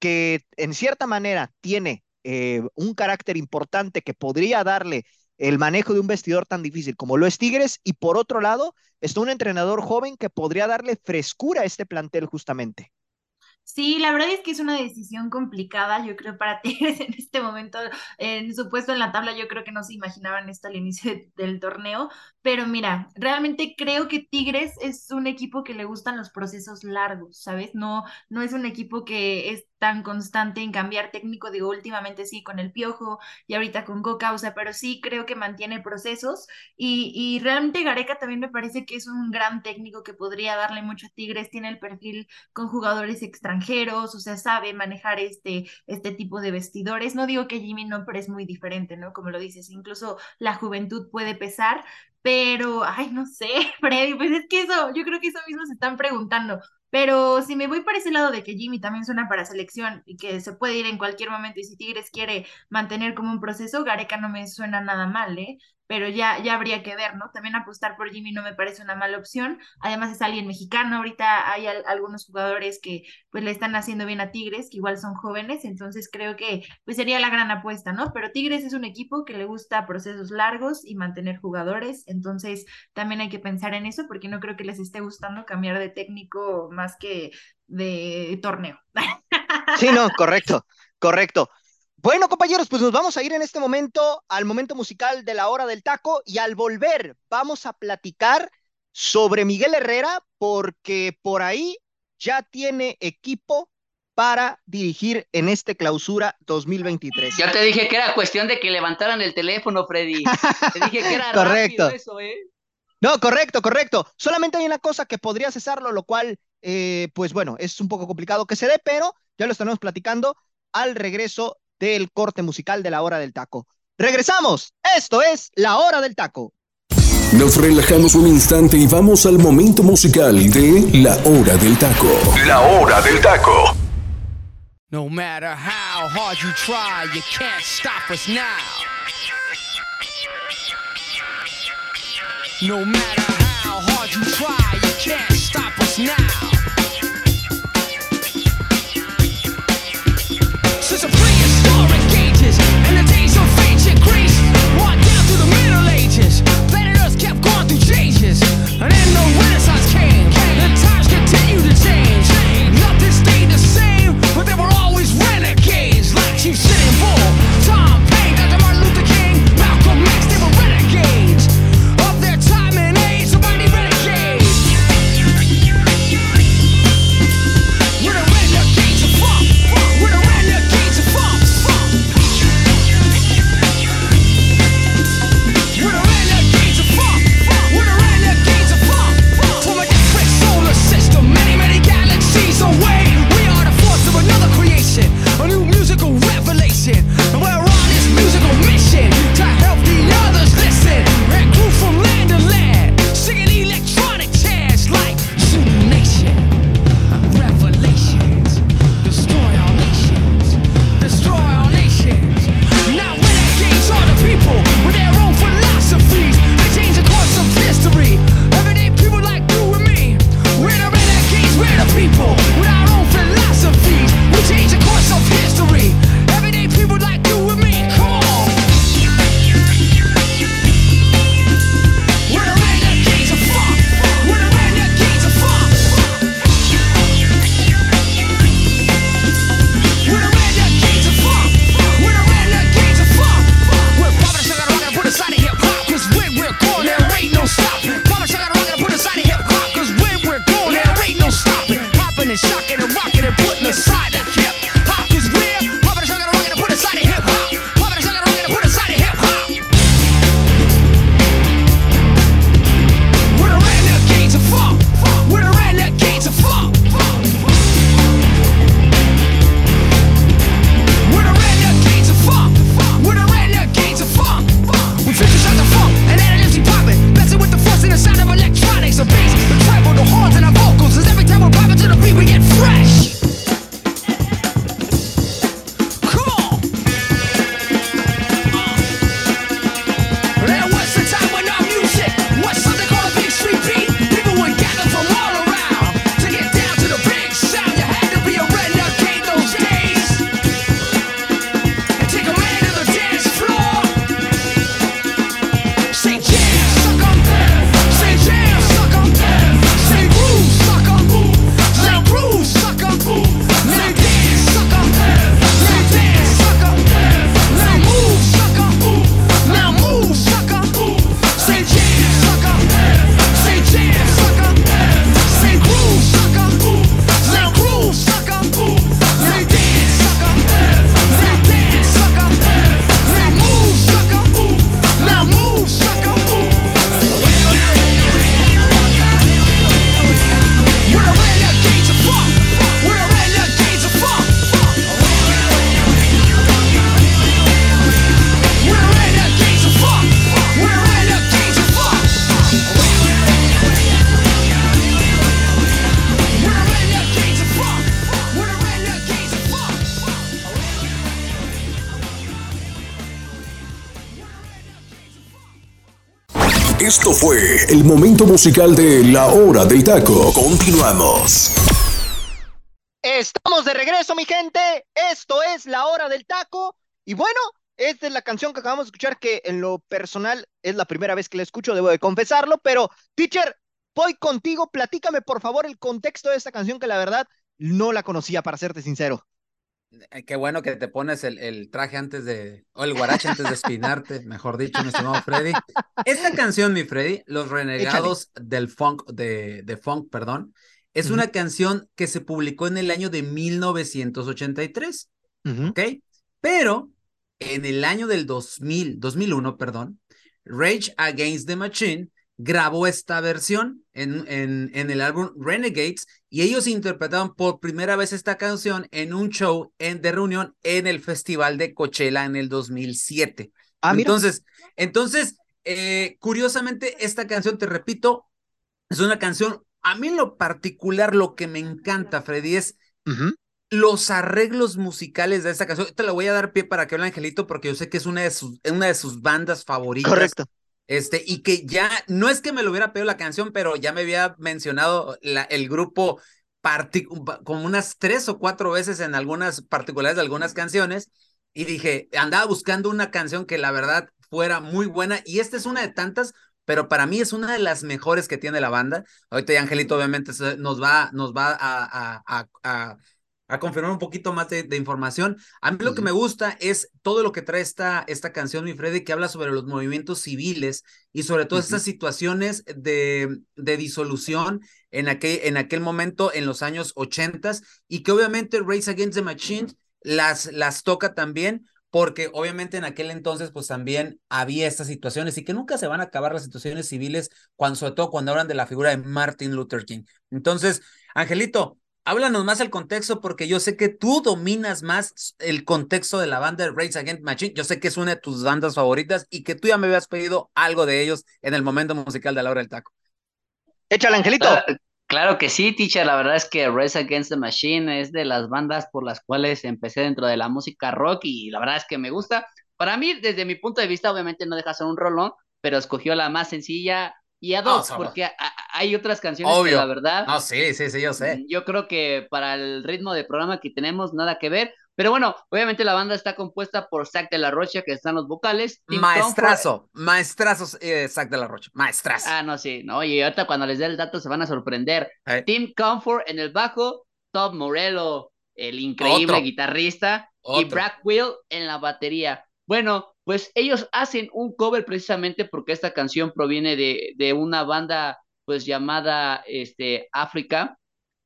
que en cierta manera tiene eh, un carácter importante que podría darle el manejo de un vestidor tan difícil como lo es Tigres y por otro lado está un entrenador joven que podría darle frescura a este plantel justamente. Sí, la verdad es que es una decisión complicada, yo creo, para Tigres en este momento. En su puesto en la tabla, yo creo que no se imaginaban esto al inicio del torneo. Pero mira, realmente creo que Tigres es un equipo que le gustan los procesos largos, ¿sabes? No, no es un equipo que es tan constante en cambiar técnico, digo, últimamente sí con el Piojo y ahorita con Coca, o sea, pero sí creo que mantiene procesos y, y realmente Gareca también me parece que es un gran técnico que podría darle mucho a Tigres, tiene el perfil con jugadores extranjeros, o sea, sabe manejar este, este tipo de vestidores, no digo que Jimmy no, pero es muy diferente, ¿no? Como lo dices, incluso la juventud puede pesar, pero, ay, no sé, Freddy, pues es que eso, yo creo que eso mismo se están preguntando. Pero si me voy por ese lado de que Jimmy también suena para selección y que se puede ir en cualquier momento y si Tigres quiere mantener como un proceso, Gareca no me suena nada mal, ¿eh? Pero ya, ya habría que ver, ¿no? También apostar por Jimmy no me parece una mala opción. Además es alguien mexicano, ahorita hay algunos jugadores que pues le están haciendo bien a Tigres, que igual son jóvenes, entonces creo que pues sería la gran apuesta, ¿no? Pero Tigres es un equipo que le gusta procesos largos y mantener jugadores, entonces también hay que pensar en eso porque no creo que les esté gustando cambiar de técnico más que de torneo. Sí, no, correcto, correcto. Bueno, compañeros, pues nos vamos a ir en este momento al momento musical de la hora del taco y al volver vamos a platicar sobre Miguel Herrera porque por ahí ya tiene equipo para dirigir en este clausura 2023. Ya te dije que era cuestión de que levantaran el teléfono, Freddy. Te dije que era correcto. eso, ¿eh? No, correcto, correcto. Solamente hay una cosa que podría cesarlo, lo cual, eh, pues bueno, es un poco complicado que se dé, pero ya lo estaremos platicando al regreso del corte musical de la hora del taco. Regresamos. Esto es la hora del taco. Nos relajamos un instante y vamos al momento musical de La Hora del Taco. La Hora del Taco. No matter how hard you try, you can't stop us now. No matter how hard you try, ages. Planet kept going through changes. And in the Esto fue el momento musical de La Hora del Taco. Continuamos. Estamos de regreso, mi gente. Esto es La Hora del Taco. Y bueno, esta es la canción que acabamos de escuchar, que en lo personal es la primera vez que la escucho, debo de confesarlo. Pero, teacher, voy contigo. Platícame, por favor, el contexto de esta canción, que la verdad no la conocía, para serte sincero. Eh, qué bueno que te pones el, traje antes de, o el guarache antes de espinarte, mejor dicho, mi estimado Freddy. Esta canción, mi Freddy, Los Renegados del Funk, de, de Funk, perdón, es una canción que se publicó en el año de 1983, ¿ok? Pero en el año del 2000, 2001, perdón, Rage Against the Machine grabó esta versión en, en, en, el álbum Renegades y ellos interpretaron por primera vez esta canción en un show en, de reunión en el Festival de Coachella en el 2007. Ah, entonces, entonces eh, curiosamente, esta canción, te repito, es una canción, a mí en lo particular, lo que me encanta, Freddy, es los arreglos musicales de esta canción. Te la voy a dar pie para que hable Angelito, porque yo sé que es una de sus, una de sus bandas favoritas. Correcto. Este, y que ya, no es que me lo hubiera pedido la canción, pero ya me había mencionado la, el grupo como unas tres o cuatro veces en algunas particulares de algunas canciones. Y dije, andaba buscando una canción que la verdad fuera muy buena. Y esta es una de tantas, pero para mí es una de las mejores que tiene la banda. Ahorita Angelito obviamente nos va, nos va a, a, a a confirmar un poquito más de, información. A mí lo que me gusta es todo lo que trae esta, esta canción, mi Freddy, que habla sobre los movimientos civiles y sobre todas estas situaciones de, de disolución en aquel, en aquel momento, en los años 80 y que obviamente Race Against the Machine las, las toca también, porque obviamente en aquel entonces pues también había estas situaciones y que nunca se van a acabar las situaciones civiles, cuando, sobre todo cuando hablan de la figura de Martin Luther King. Entonces, Angelito, háblanos más el contexto porque yo sé que tú dominas más el contexto de la banda de Race Against Machine. Yo sé que es una de tus bandas favoritas y que tú ya me habías pedido algo de ellos en el momento musical de la hora del taco. Échale, Angelito. Claro, que sí, teacher. La verdad es que Race Against the Machine es de las bandas por las cuales empecé dentro de la música rock y la verdad es que me gusta. Para mí, desde mi punto de vista, obviamente no deja ser un rolón, pero escogió la más sencilla y a dos, porque hay otras canciones que la verdad. No, sí, sí, sí, yo sé. Yo creo que para el ritmo de programa que tenemos, nada que ver. Pero bueno, obviamente la banda está compuesta por Zach de la Rocha, que están los vocales. maestrazo, maestrazo eh, Zach de la Rocha, maestrazo. Ah, no, sí, no, y ahorita cuando les dé el dato se van a sorprender. Tim Comfort en el bajo, Tom Morello, el increíble guitarrista, y Brad Will en la batería. Bueno, pues ellos hacen un cover precisamente porque esta canción proviene de, de una banda pues llamada este África,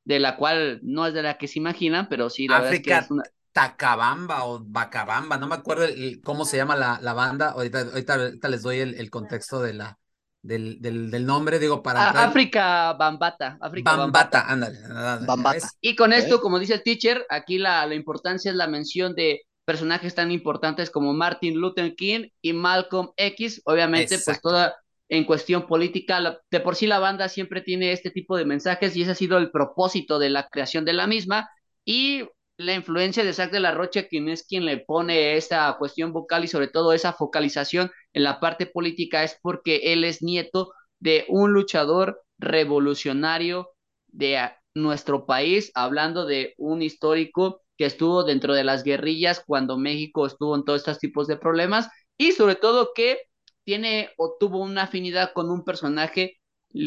de la cual no es de la que se imaginan, pero sí la África verdad es que una... Tacabamba o Bacabamba, no me acuerdo cómo se llama la, la banda, ahorita, ahorita, les doy el, el contexto de la, del, del, del, nombre, digo, para... África Bambata. África Bambata, ándale. Bambata. Y con esto, como dice el teacher, aquí la, la importancia es la mención de personajes tan importantes como Martin Luther King y Malcolm X, obviamente pues toda en cuestión política, de por sí la banda siempre tiene este tipo de mensajes y ese ha sido el propósito de la creación de la misma y la influencia de Zach de la Rocha, quien es quien le pone esa cuestión vocal y sobre todo esa focalización en la parte política es porque él es nieto de un luchador revolucionario de nuestro país, hablando de un histórico que estuvo dentro de las guerrillas cuando México estuvo en todos estos tipos de problemas y sobre todo que tiene o tuvo una afinidad con un personaje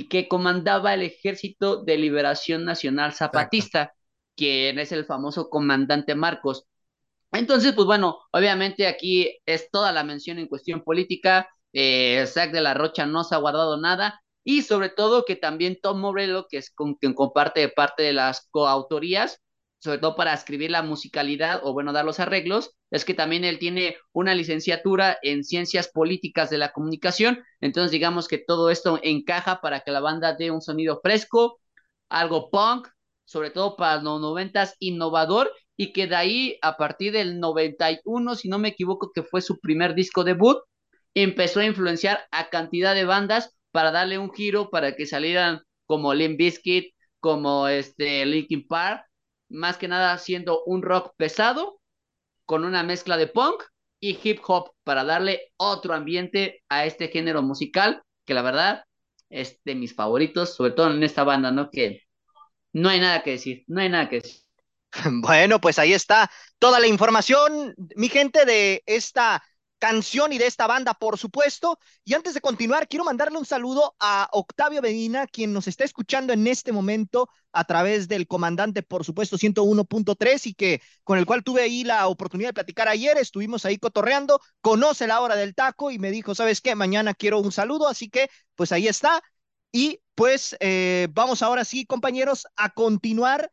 que comandaba el Ejército de Liberación Nacional Zapatista, quien es el famoso comandante Marcos. Entonces, pues bueno, obviamente aquí es toda la mención en cuestión política, eh, Zach de la Rocha no se ha guardado nada, y sobre todo que también Tom Morello, que es con quien comparte parte de las coautorías, sobre todo para escribir la musicalidad o bueno, dar los arreglos, es que también él tiene una licenciatura en ciencias políticas de la comunicación, entonces digamos que todo esto encaja para que la banda dé un sonido fresco, algo punk, sobre todo para los noventas innovador y que de ahí a partir del 91, si no me equivoco, que fue su primer disco debut, empezó a influenciar a cantidad de bandas para darle un giro para que salieran como Limp Bizkit, como este Linkin Park, más que nada siendo un rock pesado con una mezcla de punk y hip hop para darle otro ambiente a este género musical que la verdad es de mis favoritos, sobre todo en esta banda, ¿no? Que no hay nada que decir, no hay nada que decir. Bueno, pues ahí está toda la información, mi gente, de esta canción y de esta banda, por supuesto. Y antes de continuar, quiero mandarle un saludo a Octavio Medina, quien nos está escuchando en este momento a través del comandante, por supuesto, 101.3 y que con el cual tuve ahí la oportunidad de platicar ayer, estuvimos ahí cotorreando, conoce la hora del taco y me dijo, ¿sabes qué? Mañana quiero un saludo, así que pues ahí está. Y pues eh, vamos ahora sí, compañeros, a continuar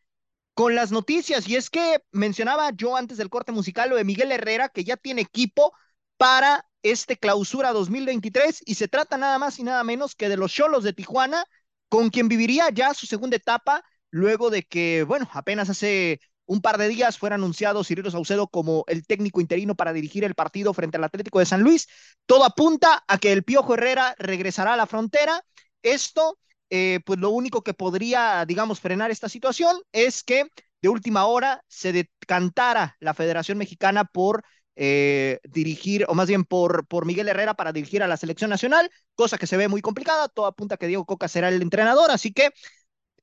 con las noticias. Y es que mencionaba yo antes del corte musical lo de Miguel Herrera, que ya tiene equipo para este clausura 2023 y se trata nada más y nada menos que de los Cholos de Tijuana, con quien viviría ya su segunda etapa luego de que, bueno, apenas hace un par de días fuera anunciado Cirilo Saucedo como el técnico interino para dirigir el partido frente al Atlético de San Luis. Todo apunta a que el Piojo Herrera regresará a la frontera. Esto, eh, pues lo único que podría, digamos, frenar esta situación es que de última hora se decantara la Federación Mexicana por eh, dirigir, o más bien por, por Miguel Herrera para dirigir a la selección nacional, cosa que se ve muy complicada, todo apunta que Diego Coca será el entrenador, así que,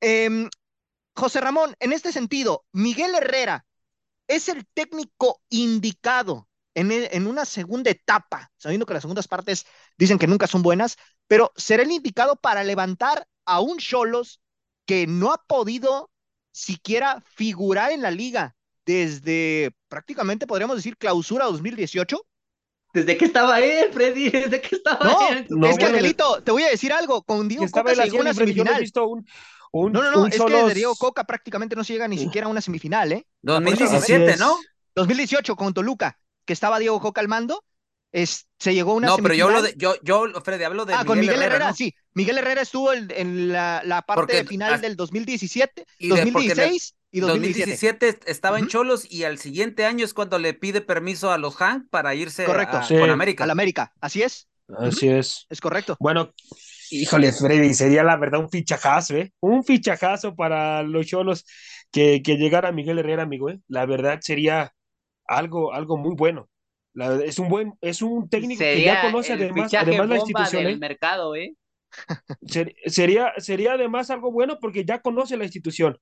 em, José Ramón, en este sentido, Miguel Herrera es el técnico indicado en, en una segunda etapa, sabiendo que las segundas partes dicen que nunca son buenas, pero será el indicado para levantar a un Cholos que no ha podido siquiera figurar en la liga desde prácticamente podríamos decir clausura 2018. Desde que estaba él, Freddy, desde que estaba no, él. No, es que Angelito, te voy a decir algo, con Diego Coca se llegó a una semifinal. no, no, no, es que de Diego Coca prácticamente no se llega ni siquiera a una semifinal, ¿eh? 2017, ¿no? 2018 con Toluca, que estaba Diego Coca al mando, es, se llegó a una No, pero yo hablo de, yo, yo, Freddy, hablo de ah, con Miguel Herrera, sí. Miguel Herrera estuvo en, en la, la, parte final del 2017, y 2016 y 2017. estaba en Cholos y al siguiente año es cuando le pide permiso a los Hank para irse correcto. A, con América. Al América, así es. Así es. Es correcto. Bueno, híjole, Freddy, sería la verdad un fichajazo, ¿eh? Un fichajazo para los Cholos que, que llegara Miguel Herrera, amigo, ¿eh? La verdad sería algo, algo muy bueno. es un buen, es un técnico que ya conoce además, además la institución. Del ¿eh? mercado, ¿eh? sería, sería además algo bueno porque ya conoce la institución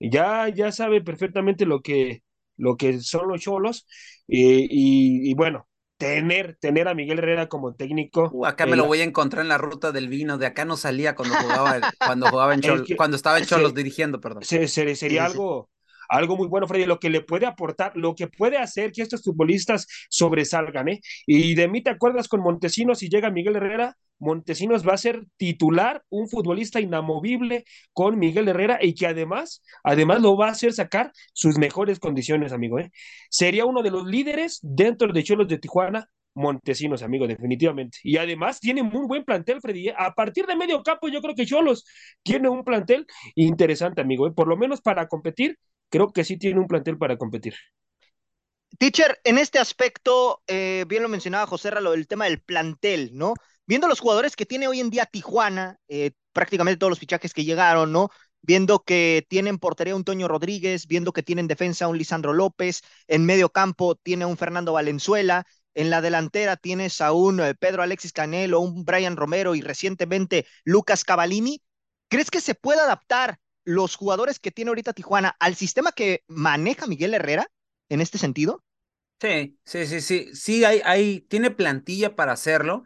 ya, ya sabe perfectamente lo que, lo que son los cholos y, bueno, tener, tener a Miguel Herrera como técnico. Uh, acá me lo voy a encontrar en la ruta del vino, de acá no salía cuando jugaba, cuando jugaba en Cholos, cuando estaba en Cholos dirigiendo, perdón. sería algo, algo muy bueno, Freddy, lo que le puede aportar, lo que puede hacer que estos futbolistas sobresalgan, ¿eh? Y de mí te acuerdas con Montesinos, si llega Miguel Herrera, Montesinos va a ser titular, un futbolista inamovible con Miguel Herrera y que además, además lo va a hacer sacar sus mejores condiciones, amigo, ¿eh? Sería uno de los líderes dentro de Cholos de Tijuana, Montesinos, amigo, definitivamente. Y además tiene muy buen plantel, Freddy. ¿eh? A partir de medio campo, yo creo que Cholos tiene un plantel interesante, amigo. ¿eh? Por lo menos para competir, creo que sí tiene un plantel para competir. Teacher, en este aspecto, eh, bien lo mencionaba José Ralo, el tema del plantel, ¿no? Viendo los jugadores que tiene hoy en día Tijuana, eh, prácticamente todos los fichajes que llegaron, ¿no? Viendo que tienen portería un Toño Rodríguez, viendo que tienen defensa un Lisandro López, en medio campo tiene un Fernando Valenzuela, en la delantera tienes a un eh, Pedro Alexis Canelo, un Brian Romero y recientemente Lucas Cavallini. ¿Crees que se puede adaptar los jugadores que tiene ahorita Tijuana al sistema que maneja Miguel Herrera en este sentido? Sí, sí, sí, sí, sí, hay, hay, tiene plantilla para hacerlo.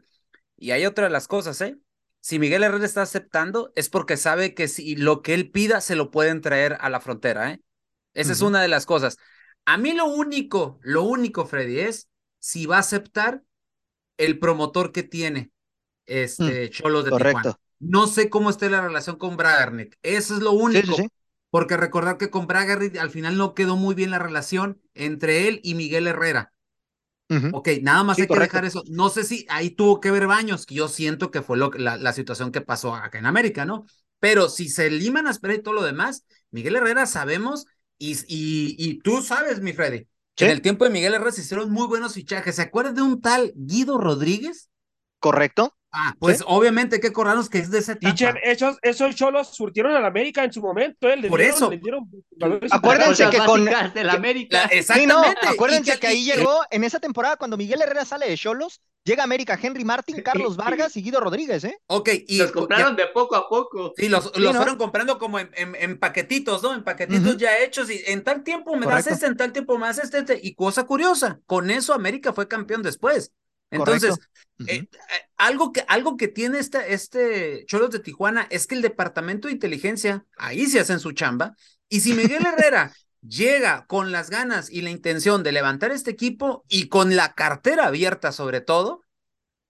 Y hay otra de las cosas, ¿eh? Si Miguel Herrera está aceptando, es porque sabe que si lo que él pida se lo pueden traer a la frontera, ¿eh? Esa es una de las cosas. A mí lo único, lo único, Freddy, es si va a aceptar el promotor que tiene este mm, Cholos de Tijuana. No sé cómo esté la relación con Bragarnik. Eso es lo único. Porque recordar que con Bragarnik al final no quedó muy bien la relación entre él y Miguel Herrera. Ok, nada más hay que dejar eso. No sé si ahí tuvo que ver Baños, que yo siento que fue lo, la, la situación que pasó acá en América, ¿no? Pero si se liman a esperar y todo lo demás, Miguel Herrera sabemos, y, y, y tú sabes, mi Freddy, que en el tiempo de Miguel Herrera se hicieron muy buenos fichajes. ¿Se acuerdan de un tal Guido Rodríguez? Correcto Ah, pues obviamente que corrernos que es de ese etapa. esos, esos cholos surtieron al América en su momento, ¿eh? Por eso. acuérdense que con del América. exactamente. acuérdense que, ahí llegó en esa temporada cuando Miguel Herrera sale de cholos, llega América Henry Martin, Carlos Vargas y Guido Rodríguez, ¿eh? Ok, y los compraron de poco a poco. Sí, los, fueron comprando como en, en, paquetitos, ¿no? En paquetitos ya hechos y en tal tiempo me das este, en tal tiempo me das este, este, y cosa curiosa, con eso América fue campeón después. Entonces, eh, eh, algo, que, algo que tiene este, este Cholos de Tijuana es que el departamento de inteligencia, ahí se hacen su chamba, y si Miguel Herrera llega con las ganas y la intención de levantar este equipo y con la cartera abierta sobre todo,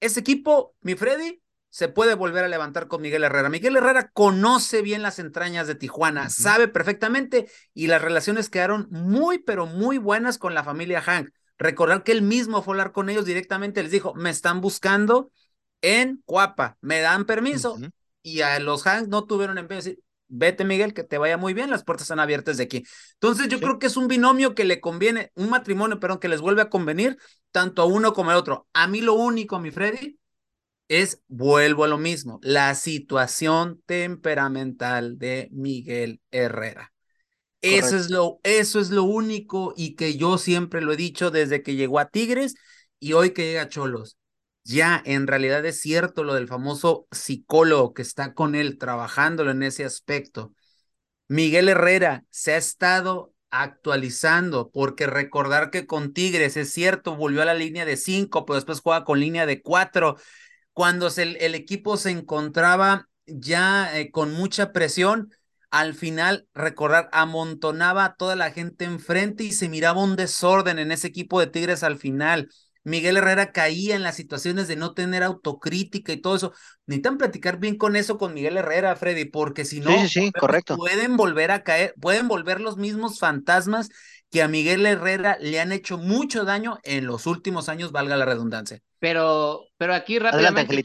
ese equipo, mi Freddy, se puede volver a levantar con Miguel Herrera. Miguel Herrera conoce bien las entrañas de Tijuana, sabe perfectamente y las relaciones quedaron muy, pero muy buenas con la familia Hank. Recordar que él mismo fue a hablar con ellos directamente, les dijo, me están buscando en Cuapa, me dan permiso. Y a los Hanks no tuvieron en decir, vete Miguel, que te vaya muy bien, las puertas están abiertas de aquí. Entonces yo creo que es un binomio que le conviene, un matrimonio, perdón, que les vuelve a convenir tanto a uno como al otro. A mí lo único, mi Freddy, es, vuelvo a lo mismo, la situación temperamental de Miguel Herrera. Eso es, lo, eso es lo único y que yo siempre lo he dicho desde que llegó a Tigres y hoy que llega a Cholos. Ya en realidad es cierto lo del famoso psicólogo que está con él trabajándolo en ese aspecto. Miguel Herrera se ha estado actualizando, porque recordar que con Tigres es cierto, volvió a la línea de cinco, pero después juega con línea de cuatro. Cuando el, el equipo se encontraba ya eh, con mucha presión, al final, recordar, amontonaba a toda la gente enfrente y se miraba un desorden en ese equipo de Tigres al final. Miguel Herrera caía en las situaciones de no tener autocrítica y todo eso. Necesitan platicar bien con eso con Miguel Herrera, Freddy, porque si no, correcto. pueden volver a caer, pueden volver los mismos fantasmas que a Miguel Herrera le han hecho mucho daño en los últimos años, valga la redundancia. Pero, pero aquí rápidamente,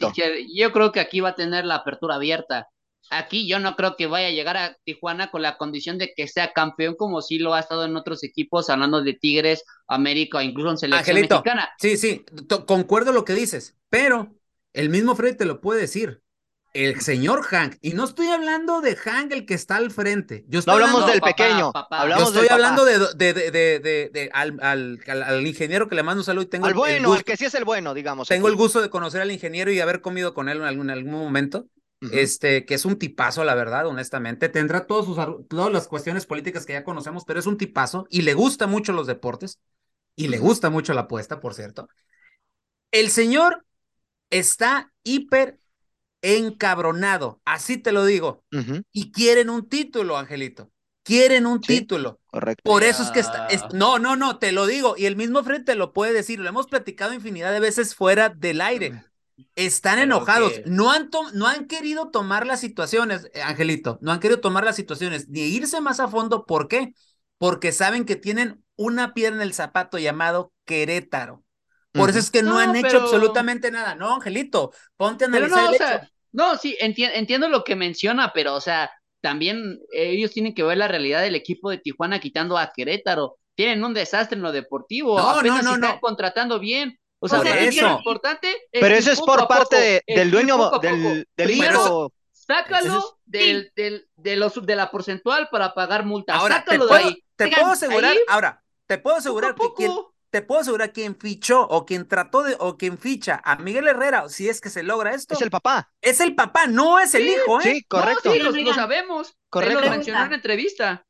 yo creo que aquí va a tener la apertura abierta aquí yo no creo que vaya a llegar a Tijuana con la condición de que sea campeón como sí lo ha estado en otros equipos, hablando de Tigres, América, incluso en selección mexicana. Sí, sí, concuerdo lo que dices, pero el mismo Freddy te lo puede decir. El señor Hank, y no estoy hablando de Hank el que está al frente. Yo no hablamos del pequeño. Yo estoy hablando de, de, de, de al, al, al, ingeniero que le mando un saludo y tengo al bueno, el, que sí es el bueno, digamos. Tengo el gusto de conocer al ingeniero y haber comido con él en algún, en algún momento este, que es un tipazo, la verdad, honestamente. Tendrá todos sus, todas las cuestiones políticas que ya conocemos, pero es un tipazo y le gusta mucho los deportes y le gusta mucho la apuesta, por cierto. El señor está hiper encabronado, así te lo digo, y quieren un título, Angelito. Quieren un título. Correcto. Por eso es que está. no, no, no, te lo digo. Y el mismo frente lo puede decir. Lo hemos platicado infinidad de veces fuera del aire. Están enojados, no, han no han querido tomar las situaciones, eh, Angelito, no han querido tomar las situaciones ni irse más a fondo. ¿Por qué? Porque saben que tienen una piedra en el zapato llamado Querétaro. Por eso es que no, han hecho absolutamente nada. No, Angelito, ponte a analizar. no, sí, entiendo lo que menciona, pero, o sea, también ellos tienen que ver la realidad del equipo de Tijuana quitando a Querétaro. Tienen un desastre en lo deportivo. No, Apenas no, no, están contratando bien. O sea, eso. lo importante Pero eso es por parte del dueño del, del Sácalo del, del, de, los, de la porcentual para pagar multas. Ahora, Sácalo te de ahí. Te puedo asegurar, ahora, te puedo asegurar que quien, te puedo asegurar quien fichó o quien trató de o quien ficha a Miguel Herrera, si es que se logra esto. Es el papá. Es el papá, no es el hijo, ¿eh? Sí, correcto. sí, lo, sabemos. Correcto. Él lo mencionó en entrevista.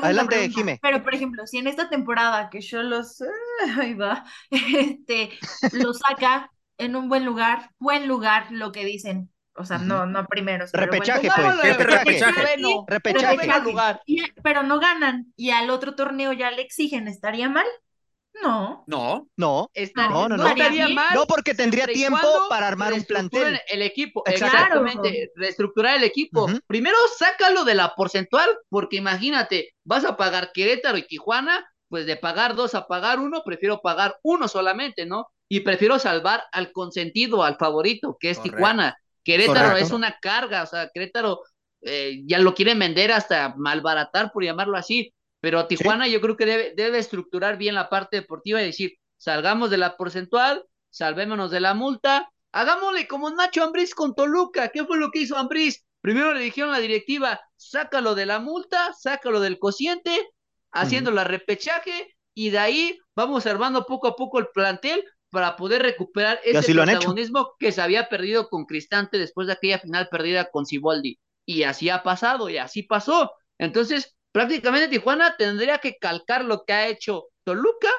Adelante, Jime. Pero, por ejemplo, si en esta temporada que yo los, ahí va, este, lo saca en un buen lugar, buen lugar, lo que dicen, o sea, no, no primero. Repechaje, pues. repechaje. repechaje. Lugar. pero no ganan y al otro torneo ya le exigen, ¿estaría mal? No. No. No. no, no, no. no porque tendría tiempo para armar un plantel. El equipo, exactamente. Reestructurar el equipo. Primero sácalo de la porcentual, porque imagínate, vas a pagar Querétaro y Tijuana, pues de pagar dos a pagar uno, prefiero pagar uno solamente, ¿no? Y prefiero salvar al consentido, al favorito, que es Tijuana. Querétaro es una carga, o sea, Querétaro eh, ya lo quieren vender hasta malbaratar, por llamarlo así pero Tijuana yo creo que debe, debe estructurar bien la parte deportiva y decir, salgamos de la porcentual, salvémonos de la multa Hagámosle como Nacho Ambriz con Toluca. ¿Qué fue lo que hizo Ambriz? Primero le dijeron a la directiva, sácalo de la multa, sácalo del cociente, haciendo la repechaje, y de ahí vamos armando poco a poco el plantel para poder recuperar ese protagonismo que se había perdido con Cristante después de aquella final perdida con Ciboldi. Y así ha pasado, y así pasó. Entonces, prácticamente Tijuana tendría que calcar lo que ha hecho Toluca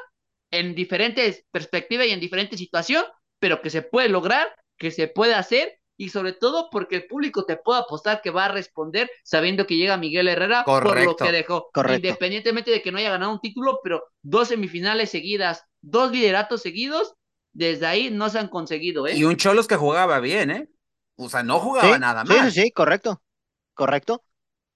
en diferentes perspectivas y en diferentes situaciones, pero que se puede lograr, que se puede hacer y sobre todo porque el público te puede apostar que va a responder sabiendo que llega Miguel Herrera por lo que dejó, independientemente de que no haya ganado un título, pero dos semifinales seguidas, dos lideratos seguidos, desde ahí no se han conseguido, ¿eh? Y un Cholos que jugaba bien, ¿eh? O sea, no jugaba nada mal. Sí, sí, correcto, correcto.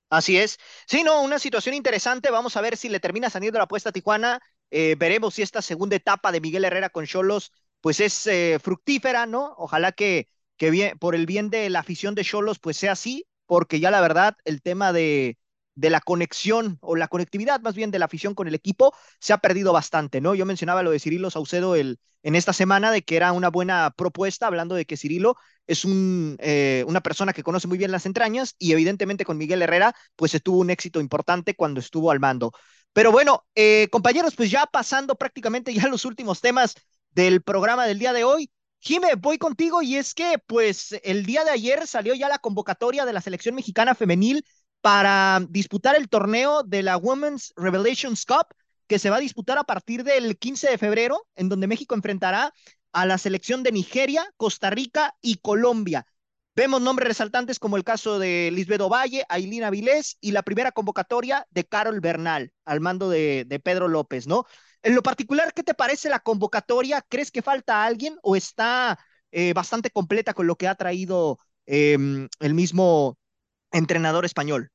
Así es. Sí, no, una situación interesante. Vamos a ver si le termina saliendo la apuesta a Tijuana. Eh, veremos si esta segunda etapa de Miguel Herrera con Cholos, pues es eh, fructífera, ¿no? Ojalá que que bien, por el bien de la afición de Cholos, pues sea así, porque ya la verdad, el tema de, de la conexión o la conectividad más bien de la afición con el equipo se ha perdido bastante, ¿no? Yo mencionaba lo de Cirilo Saucedo el, en esta semana de que era una buena propuesta, hablando de que Cirilo es un, eh, una persona que conoce muy bien las entrañas y evidentemente con Miguel Herrera pues se tuvo un éxito importante cuando estuvo al mando. Pero bueno, eh, compañeros, pues ya pasando prácticamente ya los últimos temas del programa del día de hoy, Jime, voy contigo y es que pues el día de ayer salió ya la convocatoria de la selección mexicana femenil para disputar el torneo de la Women's Revelations Cup que se va a disputar a partir del 15 de febrero, en donde México enfrentará a la selección de Nigeria, Costa Rica y Colombia. Vemos nombres resaltantes como el caso de Lisbeth Ovalle, Ailina Vilés y la primera convocatoria de Carol Bernal al mando de, Pedro López, ¿no? En lo particular, ¿qué te parece la convocatoria? ¿Crees que falta alguien o está eh, bastante completa con lo que ha traído em, el mismo entrenador español?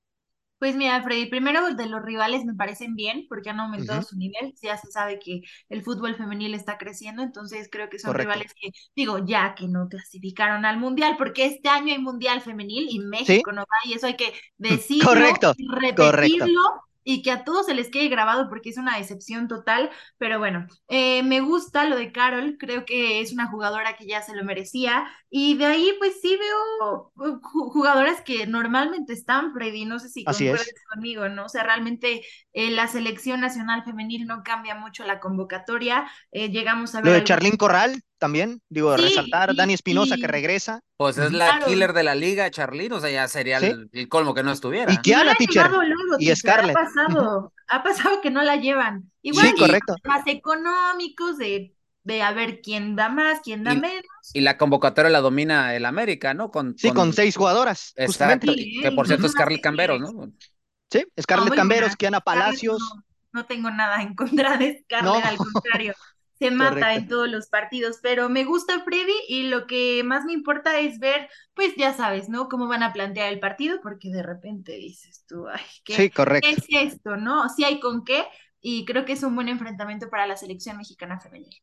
Pues mira, Freddy, primero de los rivales me parecen bien porque han aumentado su nivel. Ya se sabe que el fútbol femenil está creciendo, entonces creo que son rivales que, digo, ya que no clasificaron al mundial, porque este año hay mundial femenil y México no va, y eso hay que decirlo, correcto, repetirlo. Correcto y que a todos se les quede grabado porque es una decepción total, pero bueno, eh, me gusta lo de Carol, creo que es una jugadora que ya se lo merecía y de ahí pues sí veo uh, jugadoras que normalmente están, Freddy, no sé si concuerdas conmigo, ¿no? O sea, realmente eh, la selección nacional femenil no cambia mucho la convocatoria, eh, llegamos a ver... Lo de Charlín Corral también, digo, resaltar, Dani Espinosa que regresa. Pues es la killer de la liga, Charlín, o sea, ya sería el, colmo que no estuviera. Y Kiana, teacher, y Scarlett. Ha pasado, ha pasado que no la llevan. Igual, sí, correcto. más económicos, de, de a ver quién da más, quién da menos. Y la convocatoria la domina el América, ¿no? Con, sí, con, seis jugadoras. Exacto, que por cierto es Scarlett Camberos, ¿no? Sí, Scarlett Camberos, Kiana Palacios. No, tengo nada en contra de Scarlett, al contrario se mata en todos los partidos, pero me gusta Freddy y lo que más me importa es ver, pues ya sabes, ¿no? Cómo van a plantear el partido, porque de repente dices tú, ay, ¿qué, es esto, no? Sí hay con qué, y creo que es un buen enfrentamiento para la selección mexicana femenil.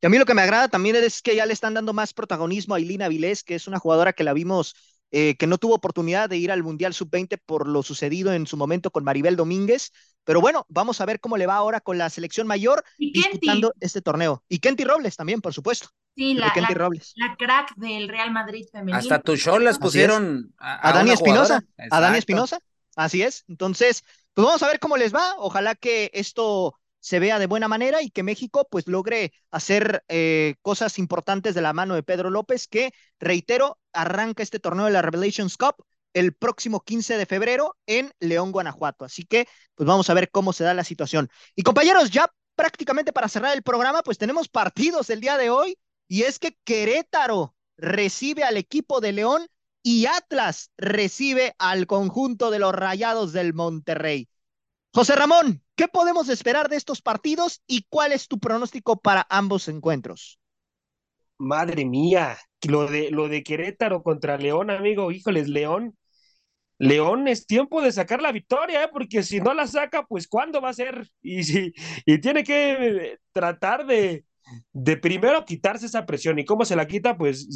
Y a mí lo que me agrada también es que ya le están dando más protagonismo a Ilina Vilés, que es una jugadora que la vimos eh, que no tuvo oportunidad de ir al Mundial Sub-20 por lo sucedido en su momento con Maribel Domínguez. Pero bueno, vamos a ver cómo le va ahora con la selección mayor disputando este torneo. Y Kenty Robles también, por supuesto. Sí, la, la, crack del Real Madrid femenino. Hasta tu show las pusieron a, Dani Espinosa. A Dani Espinosa. Así es. Entonces, pues vamos a ver cómo les va. Ojalá que esto se vea de buena manera y que México pues logre hacer eh, cosas importantes de la mano de Pedro López, que reitero, arranca este torneo de la Revelations Cup el próximo 15 de febrero en León, Guanajuato. Así que pues vamos a ver cómo se da la situación. Y compañeros, ya prácticamente para cerrar el programa, pues tenemos partidos el día de hoy y es que Querétaro recibe al equipo de León y Atlas recibe al conjunto de los Rayados del Monterrey. José Ramón, ¿qué podemos esperar de estos partidos y cuál es tu pronóstico para ambos encuentros? Madre mía, lo de, lo de Querétaro contra León, amigo, híjoles, León. León es tiempo de sacar la victoria, ¿eh? porque si no la saca, pues ¿cuándo va a ser? Y, tiene que tratar de, primero quitarse esa presión. ¿Y cómo se la quita? Pues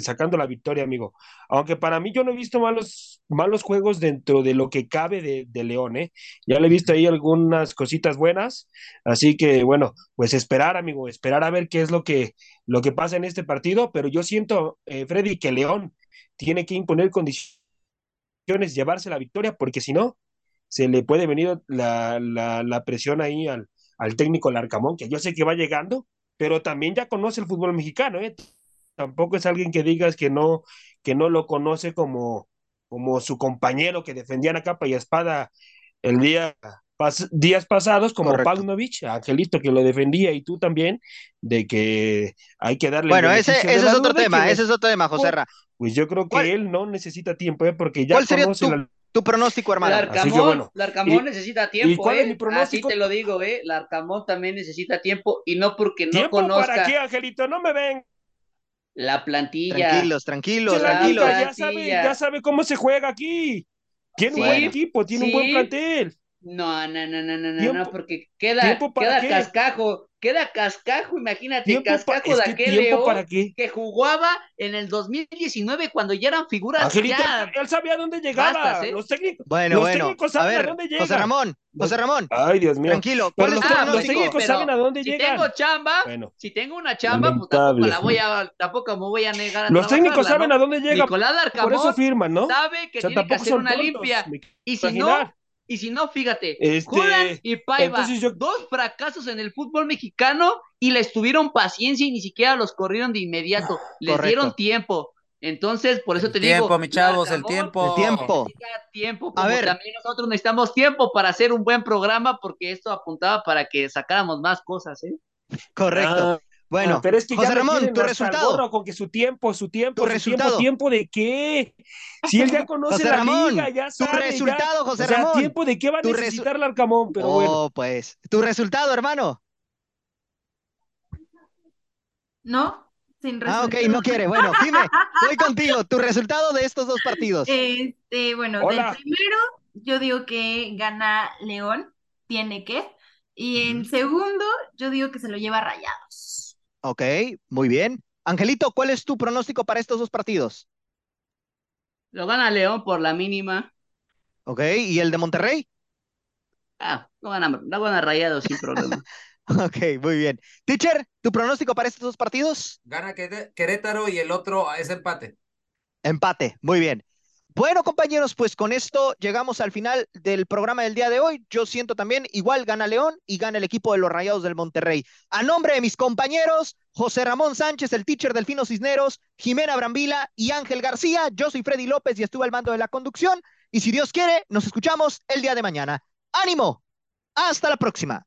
sacando la victoria, amigo. Aunque para mí yo no he visto malos, malos juegos dentro de lo que cabe de, de León, ¿eh? Ya le he visto ahí algunas cositas buenas. Así que, bueno, pues esperar, amigo, esperar a ver qué es lo que, lo que pasa en este partido. Pero yo siento, eh, Freddy, que León tiene que imponer condiciones, llevarse la victoria, porque si no, se le puede venir la, la, la presión ahí al, al técnico Larcamón, que yo sé que va llegando, pero también ya conoce el fútbol mexicano, ¿eh? Tampoco es alguien que digas que no, que no lo conoce como, como su compañero que defendían a capa y espada el día días pasados como Correcto. Paunovic, Angelito que lo defendía y tú también, de que hay que darle. Bueno, ese, ese es otro tema, ese es otro tema, José Ra. Pues yo creo que él no necesita tiempo, ¿eh? porque ya conoce la tu pronóstico, hermano. Larcamón, Larcamón necesita tiempo, ¿y cuál es ¿eh? mi pronóstico? Así te lo digo, ¿eh? Larcamón también necesita tiempo y no porque no ¿Tiempo conozca. ¿Para qué, Angelito? No me ven. La plantilla. Tranquilos, tranquilos, tranquilos. Ya sabe, ya sabe cómo se juega aquí. Tiene un buen equipo, tiene un buen plantel. No, no, no, no, no, no, porque queda, queda cascajo, queda cascajo, imagínate, cascajo de aquel León que jugaba en el 2019 cuando ya eran figuras ya. Él sabía dónde llegaba, ¿eh? los técnicos, bueno, los técnicos saben a, ver, dónde llega. José Ramón, José Ramón. Ay, Dios mío. Tranquilo, pero los, los técnicos saben a dónde si llegan. Si tengo chamba, bueno, si tengo una chamba, pues tampoco la voy a, tampoco me voy a negar a Los técnicos saben a dónde. Nicolás Arcamón por eso firman, ¿no? sabe que tiene que hacer una limpia. Y si no, y si no, fíjate, este, y Paiva, dos fracasos en el fútbol mexicano y les tuvieron paciencia y ni siquiera los corrieron de inmediato. les dieron tiempo. Entonces, por eso te digo. Tiempo, mi chavos, el tiempo. El tiempo. tiempo a ver. también nosotros necesitamos tiempo para hacer un buen programa, porque esto apuntaba para que sacáramos más cosas, ¿eh? Correcto. Ah, bueno, pero es que José Ramón, tu resultado. Con que su tiempo, su tiempo, ¿Tu su resultado? tiempo, ¿tiempo de qué? Si él ya conoce José la Ramón, liga, ya sabe. Tu resultado, José o sea, Ramón. ¿tiempo de qué va a necesitar el Arcamón? Pero oh, bueno. pues. ¿Tu resultado, hermano? No, sin resultado. Ah, ok, no quiere. Bueno, dime, voy contigo. ¿Tu resultado de estos dos partidos? Este, bueno, del primero, yo digo que gana León, tiene que. Y en segundo, yo digo que se lo lleva Rayados. Ok, muy bien. Angelito, ¿cuál es tu pronóstico para estos dos partidos? Lo gana León por la mínima. Ok, ¿y el de Monterrey? Ah, lo gana, lo gana Rayado sin problema. ok, muy bien. Teacher, ¿tu pronóstico para estos dos partidos? Gana Querétaro y el otro es empate. Empate, muy bien. Bueno, compañeros, pues con esto llegamos al final del programa del día de hoy. Yo siento también, igual gana León y gana el equipo de los Rayados del Monterrey. A nombre de mis compañeros, José Ramón Sánchez, el teacher Delfino Cisneros, Jimena Brambila y Ángel García, yo soy Freddy López y estuve al mando de la conducción. Y si Dios quiere, nos escuchamos el día de mañana. ¡Ánimo! Hasta la próxima.